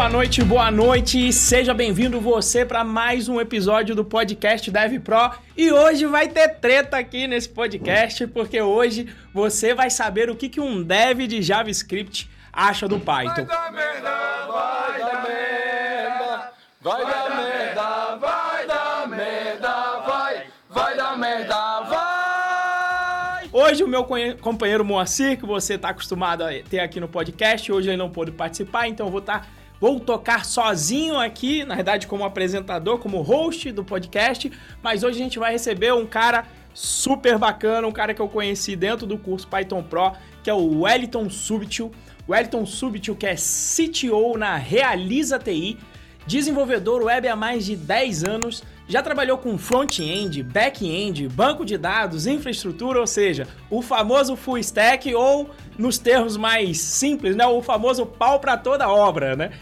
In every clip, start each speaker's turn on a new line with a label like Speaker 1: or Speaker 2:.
Speaker 1: Boa noite, boa noite. Seja bem-vindo você para mais um episódio do podcast Dev Pro. E hoje vai ter treta aqui nesse podcast, porque hoje você vai saber o que, que um dev de JavaScript acha do Python. Vai dar merda, vai dar merda, vai dar merda, vai dar merda, vai, vai dar merda, vai. Hoje o meu companheiro Moacir, que você está acostumado a ter aqui no podcast, hoje ele não pôde participar, então eu vou estar tá Vou tocar sozinho aqui, na verdade, como apresentador, como host do podcast, mas hoje a gente vai receber um cara super bacana, um cara que eu conheci dentro do curso Python Pro, que é o Wellington Subtil. Wellington Subtil, que é CTO na Realiza TI, desenvolvedor web há mais de 10 anos, já trabalhou com front-end, back-end, banco de dados, infraestrutura, ou seja, o famoso full stack ou, nos termos mais simples, né, o famoso pau para toda obra, né?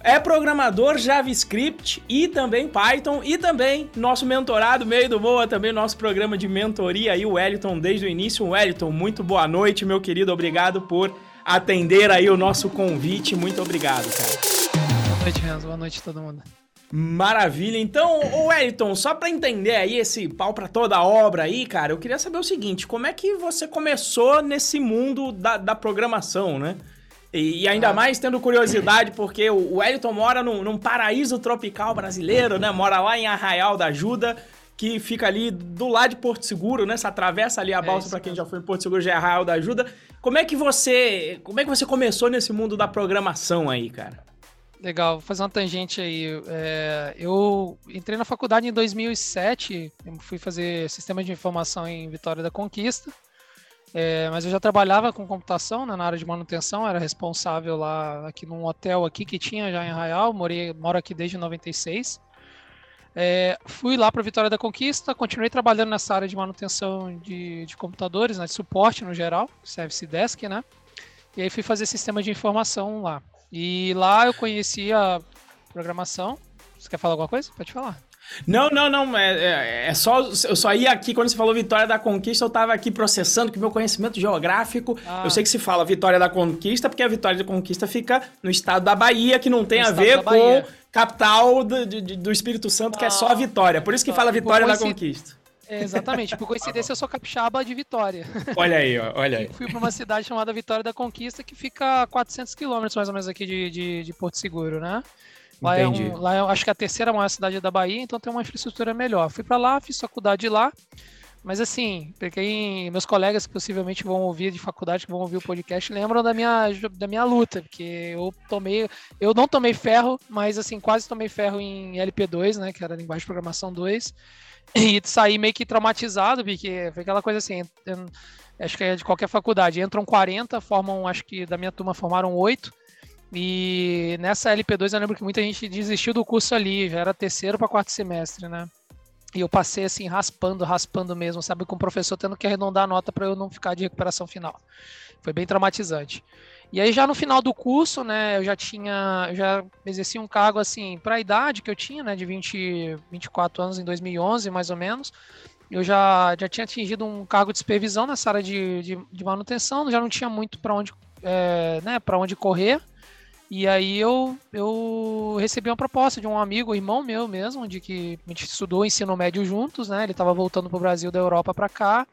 Speaker 1: É programador JavaScript e também Python e também nosso mentorado meio do Boa, também nosso programa de mentoria aí, o Wellington, desde o início. Wellington, muito boa noite, meu querido, obrigado por atender aí o nosso convite, muito obrigado, cara.
Speaker 2: Boa noite, Renzo, boa noite a todo mundo.
Speaker 1: Maravilha. Então, o Wellington, só para entender aí esse pau para toda a obra aí, cara, eu queria saber o seguinte, como é que você começou nesse mundo da, da programação, né? E, e ainda ah. mais tendo curiosidade, porque o Wellington mora num, num, paraíso tropical brasileiro, né? Mora lá em Arraial da Ajuda, que fica ali do lado de Porto Seguro, né? Você atravessa ali a é balsa é para quem já foi em Porto Seguro, já é Arraial da Ajuda. Como é que você, como é que você começou nesse mundo da programação aí, cara?
Speaker 2: Legal, vou fazer uma tangente aí. É, eu entrei na faculdade em 2007, fui fazer sistema de informação em Vitória da Conquista. É, mas eu já trabalhava com computação né, na área de manutenção, era responsável lá aqui num hotel aqui que tinha já em Arraial, morei, moro aqui desde 96. É, fui lá para Vitória da Conquista, continuei trabalhando nessa área de manutenção de, de computadores, né, de suporte no geral, Service Desk, né? E aí fui fazer sistema de informação lá. E lá eu conheci a programação. Você quer falar alguma coisa? Pode falar.
Speaker 1: Não, não, não. É, é, é, só. Eu só ia aqui, quando você falou Vitória da Conquista, eu tava aqui processando que meu conhecimento geográfico. Ah. Eu sei que se fala Vitória da Conquista, porque a Vitória da Conquista fica no estado da Bahia, que não tem no a ver com capital do, do, do Espírito Santo, ah. que é só a Vitória. Por isso que fala Vitória da Conquista.
Speaker 2: É, exatamente, por coincidência eu sou capixaba de Vitória.
Speaker 1: Olha aí, olha aí.
Speaker 2: fui para uma cidade chamada Vitória da Conquista, que fica a 400 quilômetros mais ou menos aqui de, de, de Porto Seguro, né? Lá é, um, lá é, acho que é a terceira maior cidade da Bahia, então tem uma infraestrutura melhor. Fui para lá, fiz faculdade lá, mas assim, peguei meus colegas que possivelmente vão ouvir de faculdade, que vão ouvir o podcast, lembram da minha, da minha luta, porque eu tomei, eu não tomei ferro, mas assim, quase tomei ferro em LP2, né, que era linguagem de programação 2, e saí meio que traumatizado, porque foi aquela coisa assim, acho que é de qualquer faculdade, entram 40, formam, acho que da minha turma formaram 8, e nessa LP2 eu lembro que muita gente desistiu do curso ali, já era terceiro para quarto semestre, né? E eu passei assim, raspando, raspando mesmo, sabe? Com o professor tendo que arredondar a nota para eu não ficar de recuperação final. Foi bem traumatizante. E aí já no final do curso, né, eu já tinha, eu já exerci um cargo assim, para a idade que eu tinha, né, de 20, 24 anos em 2011, mais ou menos. Eu já, já tinha atingido um cargo de supervisão nessa área de, de, de manutenção, já não tinha muito para onde, é, né, para onde correr. E aí eu, eu recebi uma proposta de um amigo, irmão meu mesmo, de que a gente estudou ensino médio juntos, né? Ele estava voltando para o Brasil da Europa para cá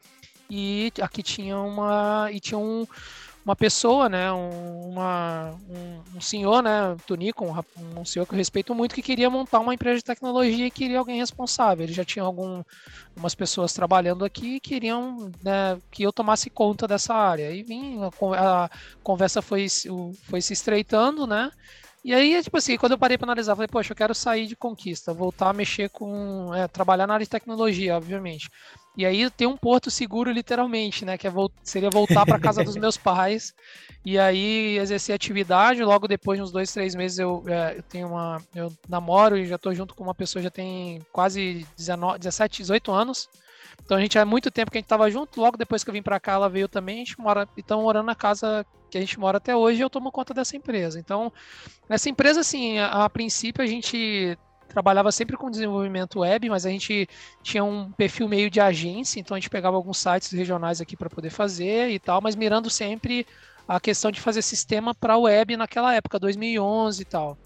Speaker 2: e aqui tinha uma e tinha um uma pessoa, né, um, uma, um, um senhor, né, Tonico, um, um, senhor que eu respeito muito, que queria montar uma empresa de tecnologia e queria alguém responsável. Ele já tinha algumas pessoas trabalhando aqui e queriam né, que eu tomasse conta dessa área. E vim, a, a conversa foi, foi se estreitando, né, e aí, tipo assim, quando eu parei para analisar, falei, poxa, eu quero sair de conquista, voltar a mexer com. É, trabalhar na área de tecnologia, obviamente. E aí tem um porto seguro, literalmente, né? Que é, seria voltar para casa dos meus pais e aí exercer atividade. Logo depois, uns dois, três meses, eu, é, eu tenho uma. Eu namoro e já estou junto com uma pessoa já tem quase 19, 17, 18 anos. Então a gente há muito tempo que a gente estava junto. Logo depois que eu vim para cá, ela veio também. A gente mora, estamos morando na casa que a gente mora até hoje. Eu tomo conta dessa empresa. Então, essa empresa, assim, a, a princípio a gente trabalhava sempre com desenvolvimento web, mas a gente tinha um perfil meio de agência, então a gente pegava alguns sites regionais aqui para poder fazer e tal, mas mirando sempre a questão de fazer sistema para web naquela época, 2011 e tal.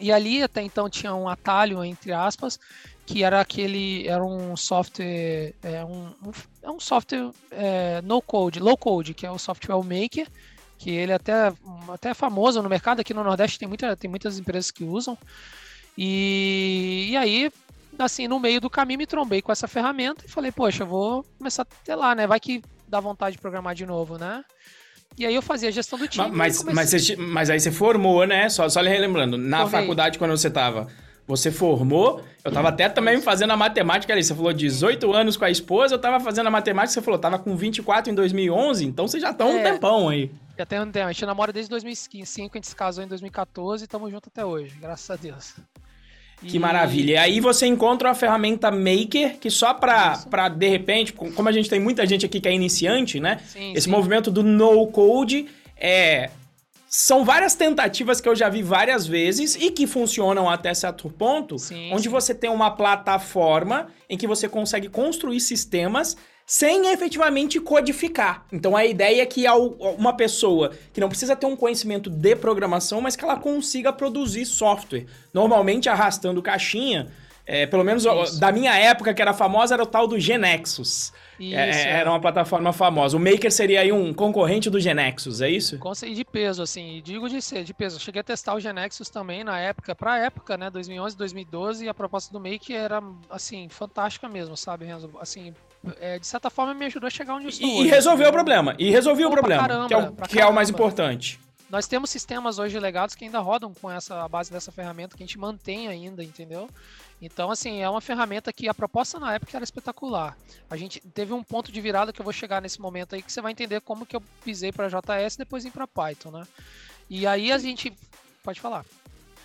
Speaker 2: E ali até então tinha um atalho, entre aspas, que era aquele, era um software, é um, é um software é, no code, low code, que é o software maker, que ele é até, até é famoso no mercado, aqui no Nordeste tem, muita, tem muitas empresas que usam. E, e aí, assim, no meio do caminho me trombei com essa ferramenta e falei, poxa, eu vou começar a ter lá, né? Vai que dá vontade de programar de novo, né? E aí eu fazia a gestão do time.
Speaker 1: Mas, mas, você, mas, aí você formou, né? Só, só lhe relembrando, na Formei. faculdade, quando você estava, você formou, eu estava até também fazendo a matemática ali. Você falou 18 anos com a esposa, eu estava fazendo a matemática, você falou, estava com 24 em 2011, então você já tá um é, tempão aí.
Speaker 2: Já tem um tempo, a gente namora desde 2005, a gente se casou em 2014 e estamos juntos até hoje, graças a Deus.
Speaker 1: Que e... maravilha. E aí você encontra uma ferramenta Maker que só para de repente, como a gente tem muita gente aqui que é iniciante, né? Sim, Esse sim. movimento do no code é são várias tentativas que eu já vi várias vezes e que funcionam até certo ponto, sim, onde você tem uma plataforma em que você consegue construir sistemas sem efetivamente codificar. Então a ideia é que uma pessoa que não precisa ter um conhecimento de programação, mas que ela consiga produzir software. Normalmente arrastando caixinha, é, pelo menos Isso. da minha época, que era famosa, era o tal do Genexus. Isso, é, é, era uma plataforma famosa. O Maker seria aí um concorrente do Genexus, é isso?
Speaker 2: E de peso, assim, digo de ser, de peso. Eu cheguei a testar o Genexus também na época, pra época, né, 2011, 2012, e a proposta do Maker era, assim, fantástica mesmo, sabe, Renzo? Assim, é, de certa forma me ajudou a chegar onde eu estou.
Speaker 1: E, e resolveu o problema. E resolveu o problema, caramba, que, é o, que é o mais importante.
Speaker 2: Nós temos sistemas hoje legados que ainda rodam com essa a base dessa ferramenta que a gente mantém ainda, entendeu? Então, assim, é uma ferramenta que a proposta na época era espetacular. A gente teve um ponto de virada que eu vou chegar nesse momento aí que você vai entender como que eu pisei para JS e depois vim para Python, né? E aí a gente pode falar.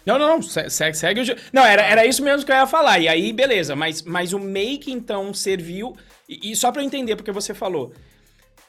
Speaker 1: Não, não, não, segue, segue o... Não, era, era isso mesmo que eu ia falar. E aí, beleza, mas, mas o Make, então, serviu... E, e só para eu entender, porque você falou,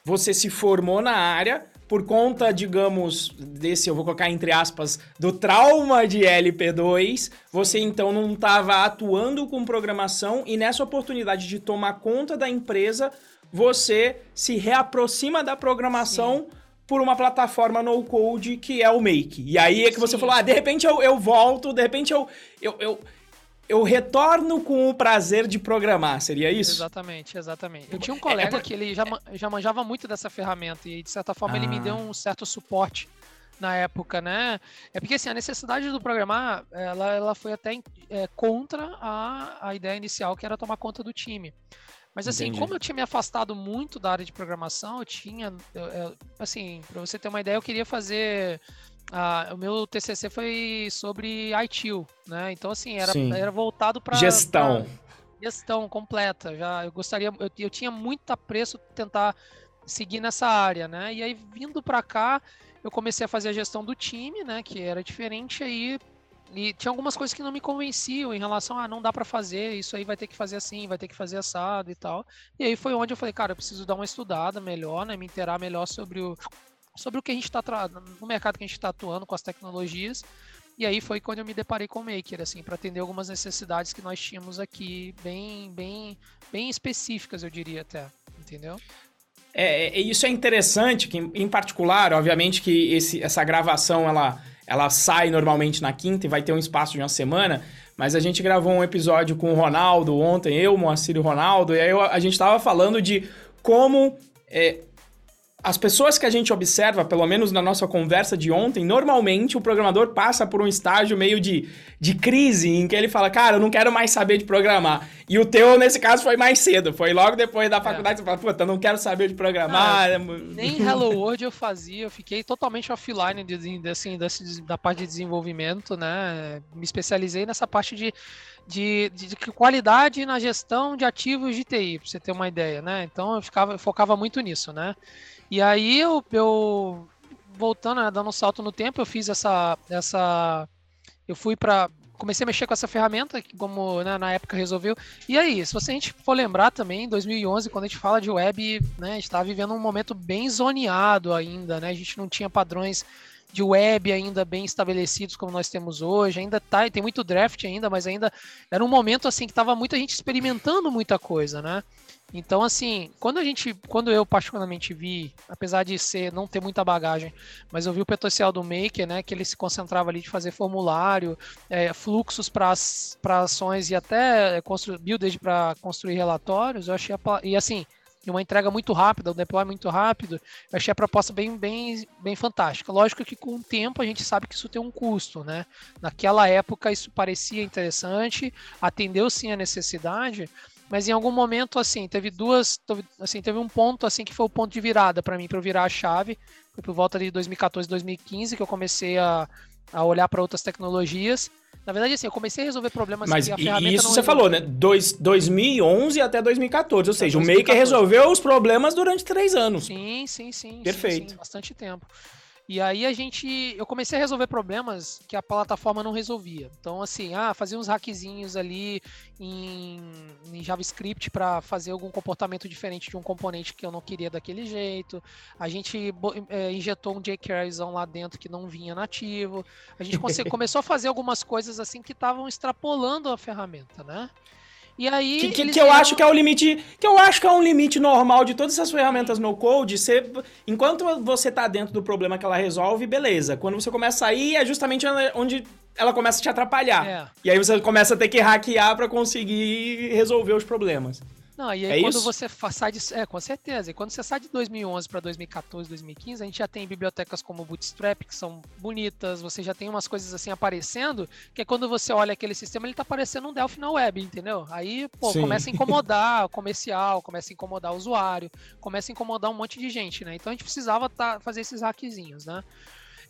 Speaker 1: você se formou na área, por conta, digamos, desse, eu vou colocar entre aspas, do trauma de LP2, você então não estava atuando com programação e nessa oportunidade de tomar conta da empresa, você se reaproxima da programação Sim. por uma plataforma no code que é o Make. E aí é que Sim. você falou, ah, de repente eu, eu volto, de repente eu, eu, eu eu retorno com o prazer de programar, seria isso?
Speaker 2: Exatamente, exatamente. Eu tinha um colega é, é, que ele já, já manjava muito dessa ferramenta e, de certa forma, ah. ele me deu ah. um certo suporte na época, né? É porque, assim, a necessidade do programar, ela, ela foi até é, contra a, a ideia inicial, que era tomar conta do time. Mas assim, Entendi. como eu tinha me afastado muito da área de programação, eu tinha, eu, eu, assim, para você ter uma ideia, eu queria fazer ah, o meu TCC foi sobre ITIL, né? Então assim era, era voltado para
Speaker 1: gestão, pra
Speaker 2: gestão completa. Já eu gostaria, eu, eu tinha muito apreço tentar seguir nessa área, né? E aí vindo para cá eu comecei a fazer a gestão do time, né? Que era diferente aí e tinha algumas coisas que não me convenciam em relação a ah, não dá para fazer, isso aí vai ter que fazer assim, vai ter que fazer assado e tal. E aí foi onde eu falei, cara, eu preciso dar uma estudada melhor, né, me inteirar melhor sobre o, sobre o que a gente está no mercado que a gente está atuando com as tecnologias. E aí foi quando eu me deparei com o Maker, assim, para atender algumas necessidades que nós tínhamos aqui, bem, bem, bem específicas, eu diria até, entendeu?
Speaker 1: É, é isso é interessante, que em particular, obviamente que esse, essa gravação ela, ela sai normalmente na quinta e vai ter um espaço de uma semana, mas a gente gravou um episódio com o Ronaldo ontem, eu, Moacir e o Ronaldo, e aí a gente estava falando de como é, as pessoas que a gente observa, pelo menos na nossa conversa de ontem, normalmente o programador passa por um estágio meio de, de crise, em que ele fala, cara, eu não quero mais saber de programar. E o teu, nesse caso, foi mais cedo. Foi logo depois da é. faculdade, é. você fala, puta, eu não quero saber de programar. Ah,
Speaker 2: nem Hello World eu fazia, eu fiquei totalmente offline de, assim, desse, da parte de desenvolvimento, né? Me especializei nessa parte de, de, de, de qualidade na gestão de ativos de TI, pra você ter uma ideia, né? Então eu, ficava, eu focava muito nisso, né? E aí eu, eu voltando, né, dando um salto no tempo, eu fiz essa. essa eu fui para comecei a mexer com essa ferramenta, como né, na época resolveu. E aí, se você a gente for lembrar também, em 2011, quando a gente fala de web, né, a gente estava vivendo um momento bem zoneado ainda, né? A gente não tinha padrões de web ainda bem estabelecidos como nós temos hoje, ainda tá, tem muito draft ainda, mas ainda era um momento assim que estava muita gente experimentando muita coisa, né? Então, assim, quando a gente, quando eu particularmente vi, apesar de ser não ter muita bagagem, mas eu vi o potencial do Maker, né, que ele se concentrava ali de fazer formulário, é, fluxos para ações e até construir builders para construir relatórios, eu achei a, e assim uma entrega muito rápida, um deploy muito rápido, eu achei a proposta bem, bem, bem fantástica. Lógico que com o tempo a gente sabe que isso tem um custo, né? Naquela época isso parecia interessante, atendeu sim a necessidade, mas em algum momento assim teve duas assim teve um ponto assim que foi o ponto de virada para mim para eu virar a chave foi por volta de 2014 2015 que eu comecei a, a olhar para outras tecnologias na verdade assim eu comecei a resolver problemas
Speaker 1: mas que a ferramenta isso você falou né? Dois, 2011 até 2014 ou seja 2014. o Maker resolveu os problemas durante três anos.
Speaker 2: Sim sim sim
Speaker 1: perfeito.
Speaker 2: sim, sim, bastante tempo e aí a gente, eu comecei a resolver problemas que a plataforma não resolvia. Então assim, ah, fazia uns hackzinhos ali em, em JavaScript para fazer algum comportamento diferente de um componente que eu não queria daquele jeito. A gente é, injetou um jQueryzão lá dentro que não vinha nativo. A gente começou a fazer algumas coisas assim que estavam extrapolando a ferramenta, né?
Speaker 1: E aí. Que, que, que eu acho que é o limite. Que eu acho que é um limite normal de todas essas ferramentas no code. Você, enquanto você tá dentro do problema que ela resolve, beleza. Quando você começa a sair, é justamente onde ela começa a te atrapalhar. É. E aí você começa a ter que hackear para conseguir resolver os problemas.
Speaker 2: Não, e aí é quando isso? você sai de. É, com certeza. E quando você sai de 2011 para 2014, 2015, a gente já tem bibliotecas como Bootstrap, que são bonitas, você já tem umas coisas assim aparecendo, que é quando você olha aquele sistema, ele tá parecendo um Delphi na web, entendeu? Aí, pô, Sim. começa a incomodar o comercial, começa a incomodar o usuário, começa a incomodar um monte de gente, né? Então a gente precisava tá, fazer esses hackzinhos, né?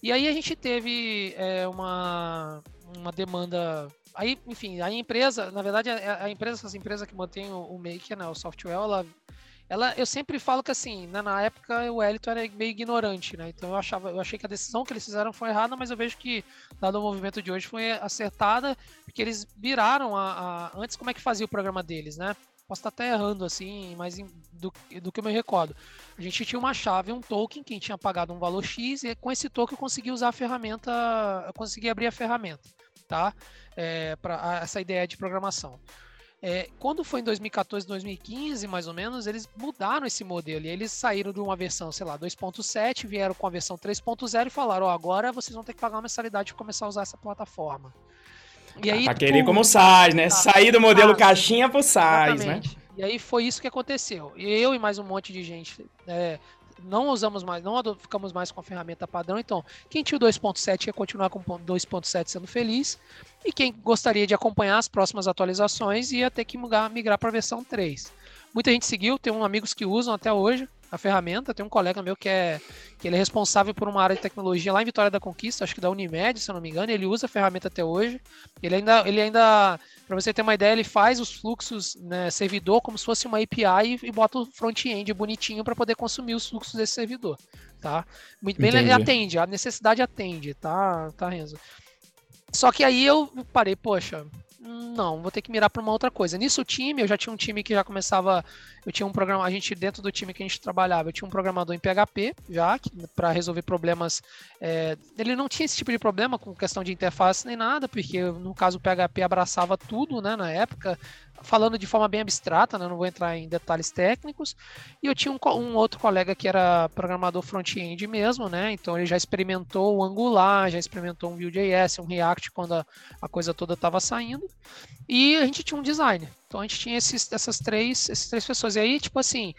Speaker 2: E aí a gente teve é, uma, uma demanda Aí, enfim, a empresa, na verdade, a, empresa, essas empresas que mantêm o, o Maker, né, o software, ela, ela, eu sempre falo que assim, né, na época o Elito era meio ignorante, né? Então eu achava, eu achei que a decisão que eles fizeram foi errada, mas eu vejo que dado o movimento de hoje foi acertada, porque eles viraram a, a antes como é que fazia o programa deles, né? Posso estar até errando assim, mas do, do que eu me recordo. A gente tinha uma chave, um token, quem tinha pagado um valor X, e com esse token eu consegui usar a ferramenta, eu consegui abrir a ferramenta, tá? é, para essa ideia de programação. É, quando foi em 2014, 2015, mais ou menos, eles mudaram esse modelo. E eles saíram de uma versão, sei lá, 2.7, vieram com a versão 3.0 e falaram: Ó, oh, agora vocês vão ter que pagar uma mensalidade para começar a usar essa plataforma.
Speaker 1: E aí, pra querer como SaaS, né? Tá, Sair do modelo SaaS, caixinha pro SaaS, né?
Speaker 2: E aí foi isso que aconteceu. E eu e mais um monte de gente é, não usamos mais, não ficamos mais com a ferramenta padrão. Então, quem tinha o 2.7 ia continuar com o 2.7 sendo feliz. E quem gostaria de acompanhar as próximas atualizações ia ter que migrar, migrar para a versão 3. Muita gente seguiu, tem um amigos que usam até hoje a ferramenta. Tem um colega meu que é que ele é responsável por uma área de tecnologia lá em Vitória da Conquista, acho que da Unimed, se eu não me engano. Ele usa a ferramenta até hoje. Ele ainda, ele ainda, para você ter uma ideia, ele faz os fluxos né, servidor como se fosse uma API e, e bota o front-end bonitinho para poder consumir os fluxos desse servidor, tá? Muito bem, ele atende, a necessidade atende, tá, tá Renzo. Só que aí eu parei, poxa, não, vou ter que mirar para uma outra coisa. Nisso o time, eu já tinha um time que já começava, eu tinha um programa, a gente dentro do time que a gente trabalhava, eu tinha um programador em PHP já para resolver problemas. É, ele não tinha esse tipo de problema com questão de interface nem nada, porque no caso o PHP abraçava tudo, né, na época, falando de forma bem abstrata, né, não vou entrar em detalhes técnicos. E eu tinha um, um outro colega que era programador front-end mesmo, né? Então ele já experimentou o Angular, já experimentou um Vue.js, um React quando a, a coisa toda estava saindo. E a gente tinha um designer. Então a gente tinha esses, essas três, essas três pessoas. E aí, tipo assim,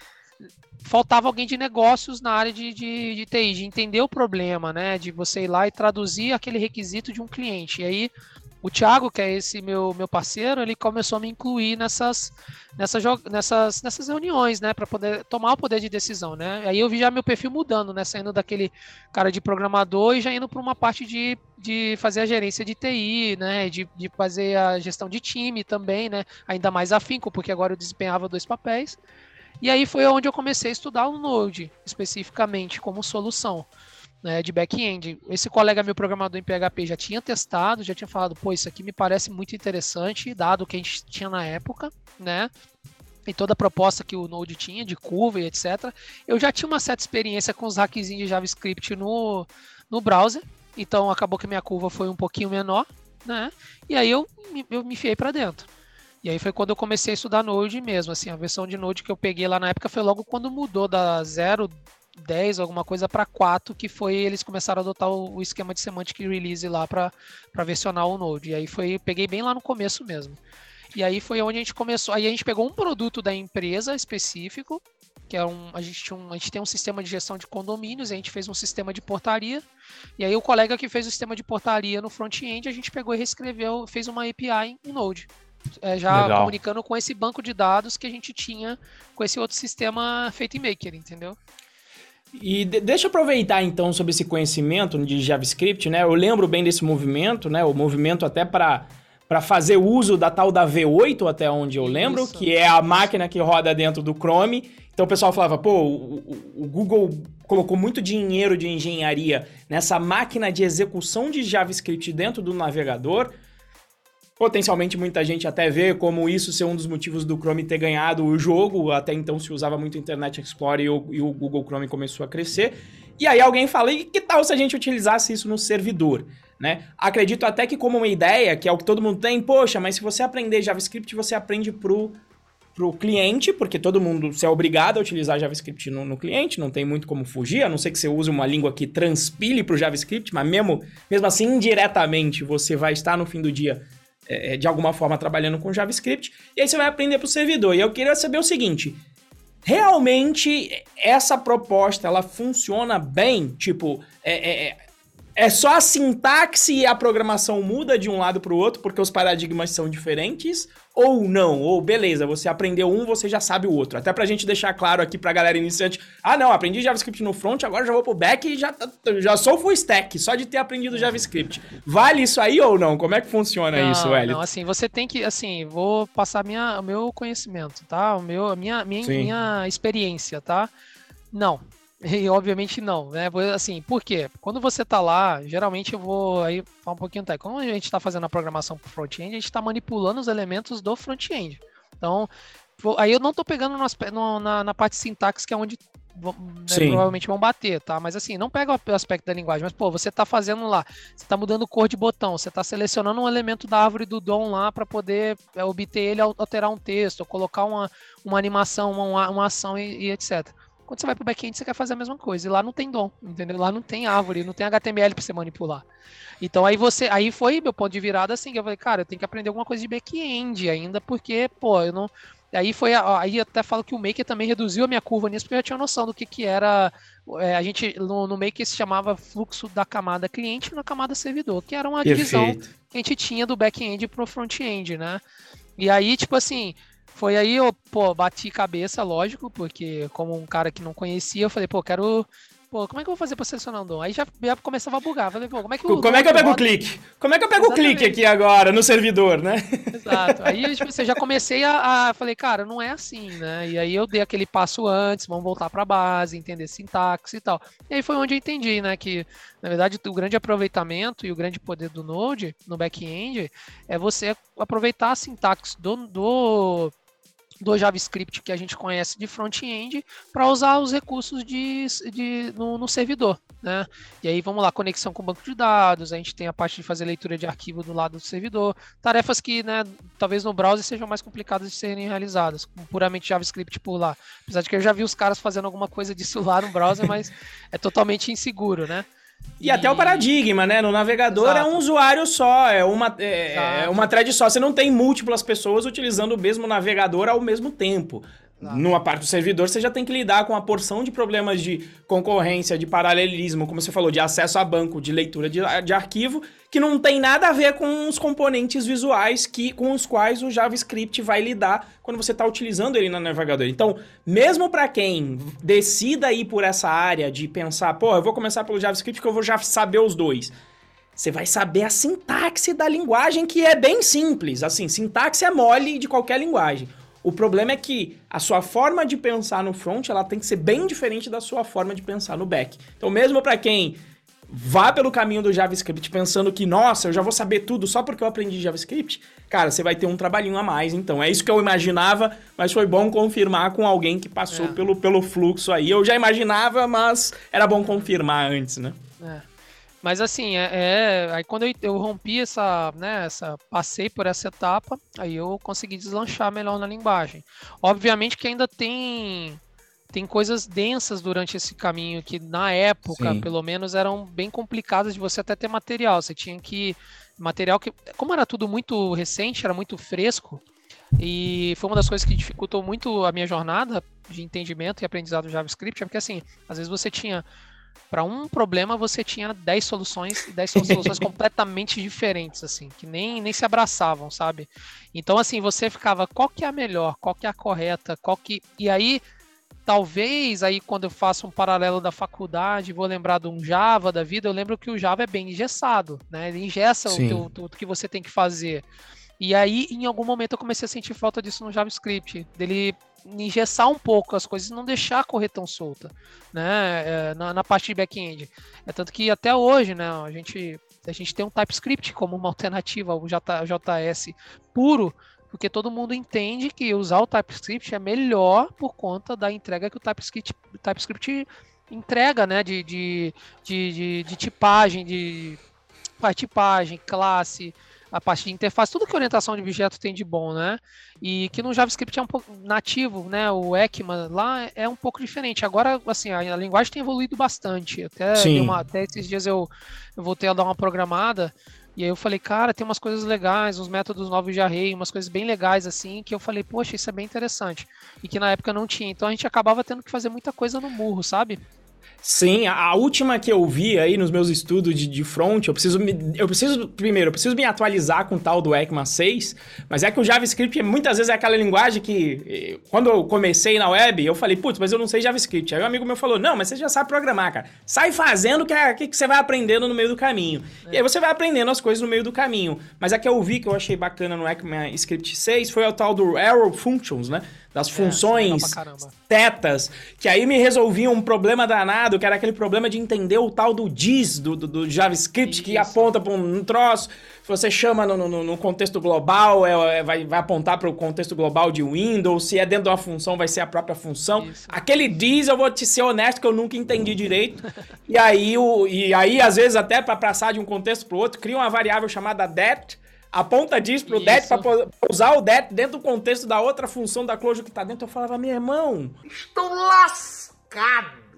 Speaker 2: faltava alguém de negócios na área de, de, de TI, de entender o problema, né? De você ir lá e traduzir aquele requisito de um cliente. E aí o Thiago, que é esse meu, meu parceiro, ele começou a me incluir nessas, nessas, nessas, nessas reuniões, né, para poder tomar o poder de decisão, né? Aí eu vi já meu perfil mudando, né, saindo daquele cara de programador e já indo para uma parte de, de fazer a gerência de TI, né, de, de fazer a gestão de time também, né, ainda mais afinco, porque agora eu desempenhava dois papéis. E aí foi onde eu comecei a estudar o Node, especificamente como solução né, de back-end. Esse colega meu programador em PHP já tinha testado, já tinha falado, pô, isso aqui me parece muito interessante, dado o que a gente tinha na época, né? E toda a proposta que o Node tinha de curva e etc. Eu já tinha uma certa experiência com os hackzinhos de JavaScript no, no browser, então acabou que minha curva foi um pouquinho menor, né? E aí eu, eu me enfiei para dentro. E aí foi quando eu comecei a estudar Node mesmo, assim, a versão de Node que eu peguei lá na época foi logo quando mudou da 0, 10, alguma coisa para 4, que foi eles começaram a adotar o, esquema de semantic release lá para versionar o Node. E aí foi, peguei bem lá no começo mesmo. E aí foi onde a gente começou, aí a gente pegou um produto da empresa específico, que é um, a gente, um, a gente tem um sistema de gestão de condomínios, a gente fez um sistema de portaria, e aí o colega que fez o sistema de portaria no front-end, a gente pegou e reescreveu, fez uma API em Node é, já Legal. comunicando com esse banco de dados que a gente tinha com esse outro sistema feito em Maker, entendeu?
Speaker 1: E de, deixa eu aproveitar então sobre esse conhecimento de JavaScript, né? Eu lembro bem desse movimento, né? O movimento até para para fazer uso da tal da V8, até onde eu lembro, Isso. que é a máquina que roda dentro do Chrome. Então o pessoal falava, pô, o, o, Google colocou muito dinheiro de engenharia nessa máquina de execução de JavaScript dentro do navegador Potencialmente muita gente até vê como isso ser um dos motivos do Chrome ter ganhado o jogo. Até então se usava muito Internet Explorer e o, e o Google Chrome começou a crescer. E aí alguém fala, e que tal se a gente utilizasse isso no servidor? Né? Acredito até que como uma ideia, que é o que todo mundo tem, poxa, mas se você aprender JavaScript, você aprende pro, pro cliente, porque todo mundo se é obrigado a utilizar JavaScript no, no, cliente, não tem muito como fugir, a não ser que você use uma língua que transpile pro JavaScript, mas mesmo, mesmo assim, indiretamente, você vai estar no fim do dia é, é, de alguma forma trabalhando com JavaScript, e aí você vai aprender para o servidor. E eu queria saber o seguinte: realmente essa proposta ela funciona bem? Tipo, é, é, é só a sintaxe e a programação muda de um lado para o outro porque os paradigmas são diferentes? Ou não? Ou beleza, você aprendeu um, você já sabe o outro. Até pra gente deixar claro aqui pra galera iniciante. Ah, não, aprendi JavaScript no front, agora já vou pro back e já, já sou full stack, só de ter aprendido JavaScript. Vale isso aí ou não? Como é que funciona
Speaker 2: não,
Speaker 1: isso, Hélio?
Speaker 2: Não, assim, você tem que, assim, vou passar minha, o meu conhecimento, tá? O meu, a minha, minha, minha experiência, tá? Não, e obviamente não, né? Assim, por quê? Quando você tá lá, geralmente eu vou aí falar um pouquinho, tá? Quando a gente está fazendo a programação pro front-end, a gente está manipulando os elementos do front-end. Então, aí eu não tô pegando no, na, na parte sintaxe, que é onde né, provavelmente vão bater, tá? Mas assim, não pega o aspecto da linguagem, mas pô, você tá fazendo lá, você tá mudando cor de botão, você tá selecionando um elemento da árvore do DOM lá para poder é, obter ele alterar um texto, colocar uma, uma animação, uma, uma ação e, e etc. Quando você vai para o back-end, você quer fazer a mesma coisa. E lá não tem DOM, entendeu? Lá não tem árvore, não tem HTML para você manipular. Então aí você, aí foi meu ponto de virada assim, que eu falei, cara, eu tenho que aprender alguma coisa de back-end ainda, porque, pô, eu não Aí foi aí até falo que o Maker também reduziu a minha curva nisso, porque eu já tinha noção do que, que era. É, a gente no, no Maker se chamava fluxo da camada cliente na camada servidor, que era uma Perfeito. divisão que a gente tinha do back-end pro front-end, né? E aí, tipo assim, foi aí eu, pô, bati cabeça, lógico, porque como um cara que não conhecia, eu falei, pô, quero Pô, como é que eu vou fazer pra selecionar um dom? Aí já, já começava a bugar. Falei, pô, como é que
Speaker 1: eu. Como é que eu pego o clique? Como é que eu pego o clique aqui agora no servidor, né?
Speaker 2: Exato. Aí tipo, assim, já comecei a, a, Falei, cara, não é assim, né? E aí eu dei aquele passo antes, vamos voltar pra base, entender sintaxe e tal. E aí foi onde eu entendi, né? Que, na verdade, o grande aproveitamento e o grande poder do Node no back-end é você aproveitar a sintaxe do, do do JavaScript que a gente conhece de front-end para usar os recursos de, de no, no, servidor, né? E aí vamos lá, conexão com o banco de dados, a gente tem a parte de fazer leitura de arquivo do lado do servidor, tarefas que, né, talvez no browser sejam mais complicadas de serem realizadas, puramente JavaScript por lá. Apesar de que eu já vi os caras fazendo alguma coisa disso lá no browser, mas é totalmente inseguro, né?
Speaker 1: E, e, até o paradigma, né? No navegador Exato. é um usuário só, é uma, é, é uma thread só. Você não tem múltiplas pessoas utilizando o mesmo navegador ao mesmo tempo. Numa parte do servidor, você já tem que lidar com a porção de problemas de concorrência, de paralelismo, como você falou, de acesso a banco, de leitura de, de arquivo, que não tem nada a ver com os componentes visuais que, com os quais o JavaScript vai lidar quando você está utilizando ele no navegador. Então, mesmo para quem decida ir por essa área de pensar, pô, eu vou começar pelo JavaScript que eu vou já saber os dois. Você vai saber a sintaxe da linguagem, que é bem simples. Assim, sintaxe é mole de qualquer linguagem. O problema é que a sua forma de pensar no front, ela tem que ser bem diferente da sua forma de pensar no back. Então, mesmo para quem vá pelo caminho do JavaScript pensando que, nossa, eu já vou saber tudo só porque eu aprendi JavaScript, cara, você vai ter um trabalhinho a mais. Então, é isso que eu imaginava, mas foi bom confirmar com alguém que passou é. pelo, pelo fluxo aí. Eu já imaginava, mas era bom confirmar antes, né?
Speaker 2: É. Mas assim, é, é, aí quando eu, eu, rompi essa, né, essa, passei por essa etapa, aí eu consegui deslanchar melhor na linguagem. Obviamente que ainda tem tem coisas densas durante esse caminho que na época, Sim. pelo menos, eram bem complicadas de você até ter material. Você tinha que material que, como era tudo muito recente, era muito fresco, e foi uma das coisas que dificultou muito a minha jornada de entendimento e aprendizado do JavaScript, é porque assim, às vezes você tinha para um problema você tinha 10 soluções, 10 soluções completamente diferentes, assim, que nem, nem se abraçavam, sabe? Então, assim, você ficava, qual que é a melhor, qual que é a correta, qual que. E aí, talvez, aí quando eu faço um paralelo da faculdade, vou lembrar de um Java da vida, eu lembro que o Java é bem engessado, né? Ele engessa o tudo que você tem que fazer. E aí, em algum momento, eu comecei a sentir falta disso no JavaScript, dele engessar um pouco as coisas e não deixar correr tão solta, né, é, na, na, parte de back-end. É tanto que até hoje, né, a gente, a gente tem um TypeScript como uma alternativa ao JS puro, porque todo mundo entende que usar o TypeScript é melhor por conta da entrega que o TypeScript, TypeScript entrega, né, de, de, de, de, de tipagem, de tipagem, classe, a parte de interface, tudo que orientação de objeto tem de bom, né? E que no JavaScript é um pouco nativo, né? O ECMA lá é um pouco diferente. Agora, assim, a, a linguagem tem evoluído bastante. Até, uma, até esses dias eu, eu voltei a dar uma programada e aí eu falei, cara, tem umas coisas legais, uns métodos novos de array, umas coisas bem legais assim, que eu falei, poxa, isso é bem interessante. E que na época não tinha. Então a gente acabava tendo que fazer muita coisa no murro, sabe?
Speaker 1: Sim, a, última que eu vi aí nos meus estudos de, de front, eu preciso me, eu preciso primeiro, eu preciso me atualizar com o tal do ECMA 6, mas é que o JavaScript muitas vezes é aquela linguagem que eh, quando eu comecei na web, eu falei, putz, mas eu não sei JavaScript. Aí um amigo meu falou: "Não, mas você já sabe programar, cara. Sai fazendo que é que, que você vai aprendendo no meio do caminho". É. E aí você vai aprendendo as coisas no meio do caminho. Mas a que eu vi que eu achei bacana no ECMA Script 6 foi o tal do Arrow Functions, né? Das é, funções tetas, que aí me resolvia um problema danado, que era aquele problema de entender o tal do diz do, do, do JavaScript, Isso. que aponta para um, troço. Se você chama no, no, no contexto global, é, é, vai, vai apontar para o contexto global de Windows. Se é dentro de uma função, vai ser a própria função. Isso. Aquele diz, eu vou te ser honesto, que eu nunca entendi direito. e, aí, o, e aí, às vezes, até para passar de um contexto para o outro, cria uma variável chamada det, aponta diz pro det para usar o det dentro do contexto da outra função da closure que tá dentro. Eu falava, meu irmão,
Speaker 3: estou lascado.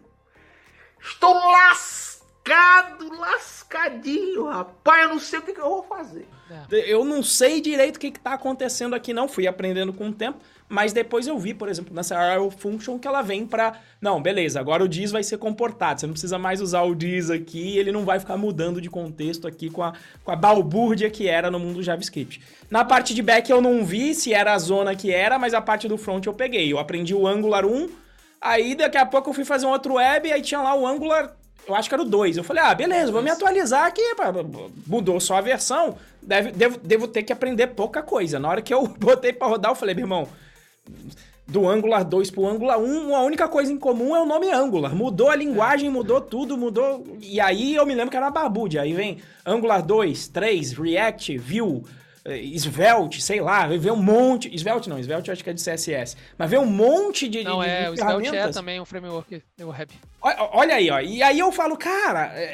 Speaker 3: Estou lascado, lascadinho, rapaz. Eu não sei o que, que eu vou fazer.
Speaker 1: É. Eu não sei direito o que, que tá acontecendo aqui, não. Fui aprendendo com o tempo. Mas depois eu vi, por exemplo, nessa arrow function que ela vem para, não, beleza, agora o diz vai ser comportado. Você não precisa mais usar o diz aqui, ele não vai ficar mudando de contexto aqui com a, com a balbúrdia que era no mundo JavaScript. Na parte de back eu não vi se era a zona que era, mas a parte do front eu peguei. Eu aprendi o Angular 1, aí daqui a pouco eu fui fazer um outro web e aí tinha lá o Angular eu acho que era o 2. Eu falei, ah, beleza, vou me atualizar aqui. Mudou só a versão. Deve, devo, devo ter que aprender pouca coisa. Na hora que eu botei para rodar, eu falei, meu irmão, do Angular 2 pro Angular 1, a única coisa em comum é o nome Angular. Mudou a linguagem, mudou tudo, mudou. E aí eu me lembro que era Barbude. Aí vem Angular 2, 3, React, Vue, eh, Svelte, sei lá, vem um monte. Svelte não, Svelte eu acho que é de CSS. Mas vem um monte de.
Speaker 2: Não,
Speaker 1: de,
Speaker 2: é, de o Svelte é também um framework web.
Speaker 1: Olha aí, ó. E aí eu falo, cara, é,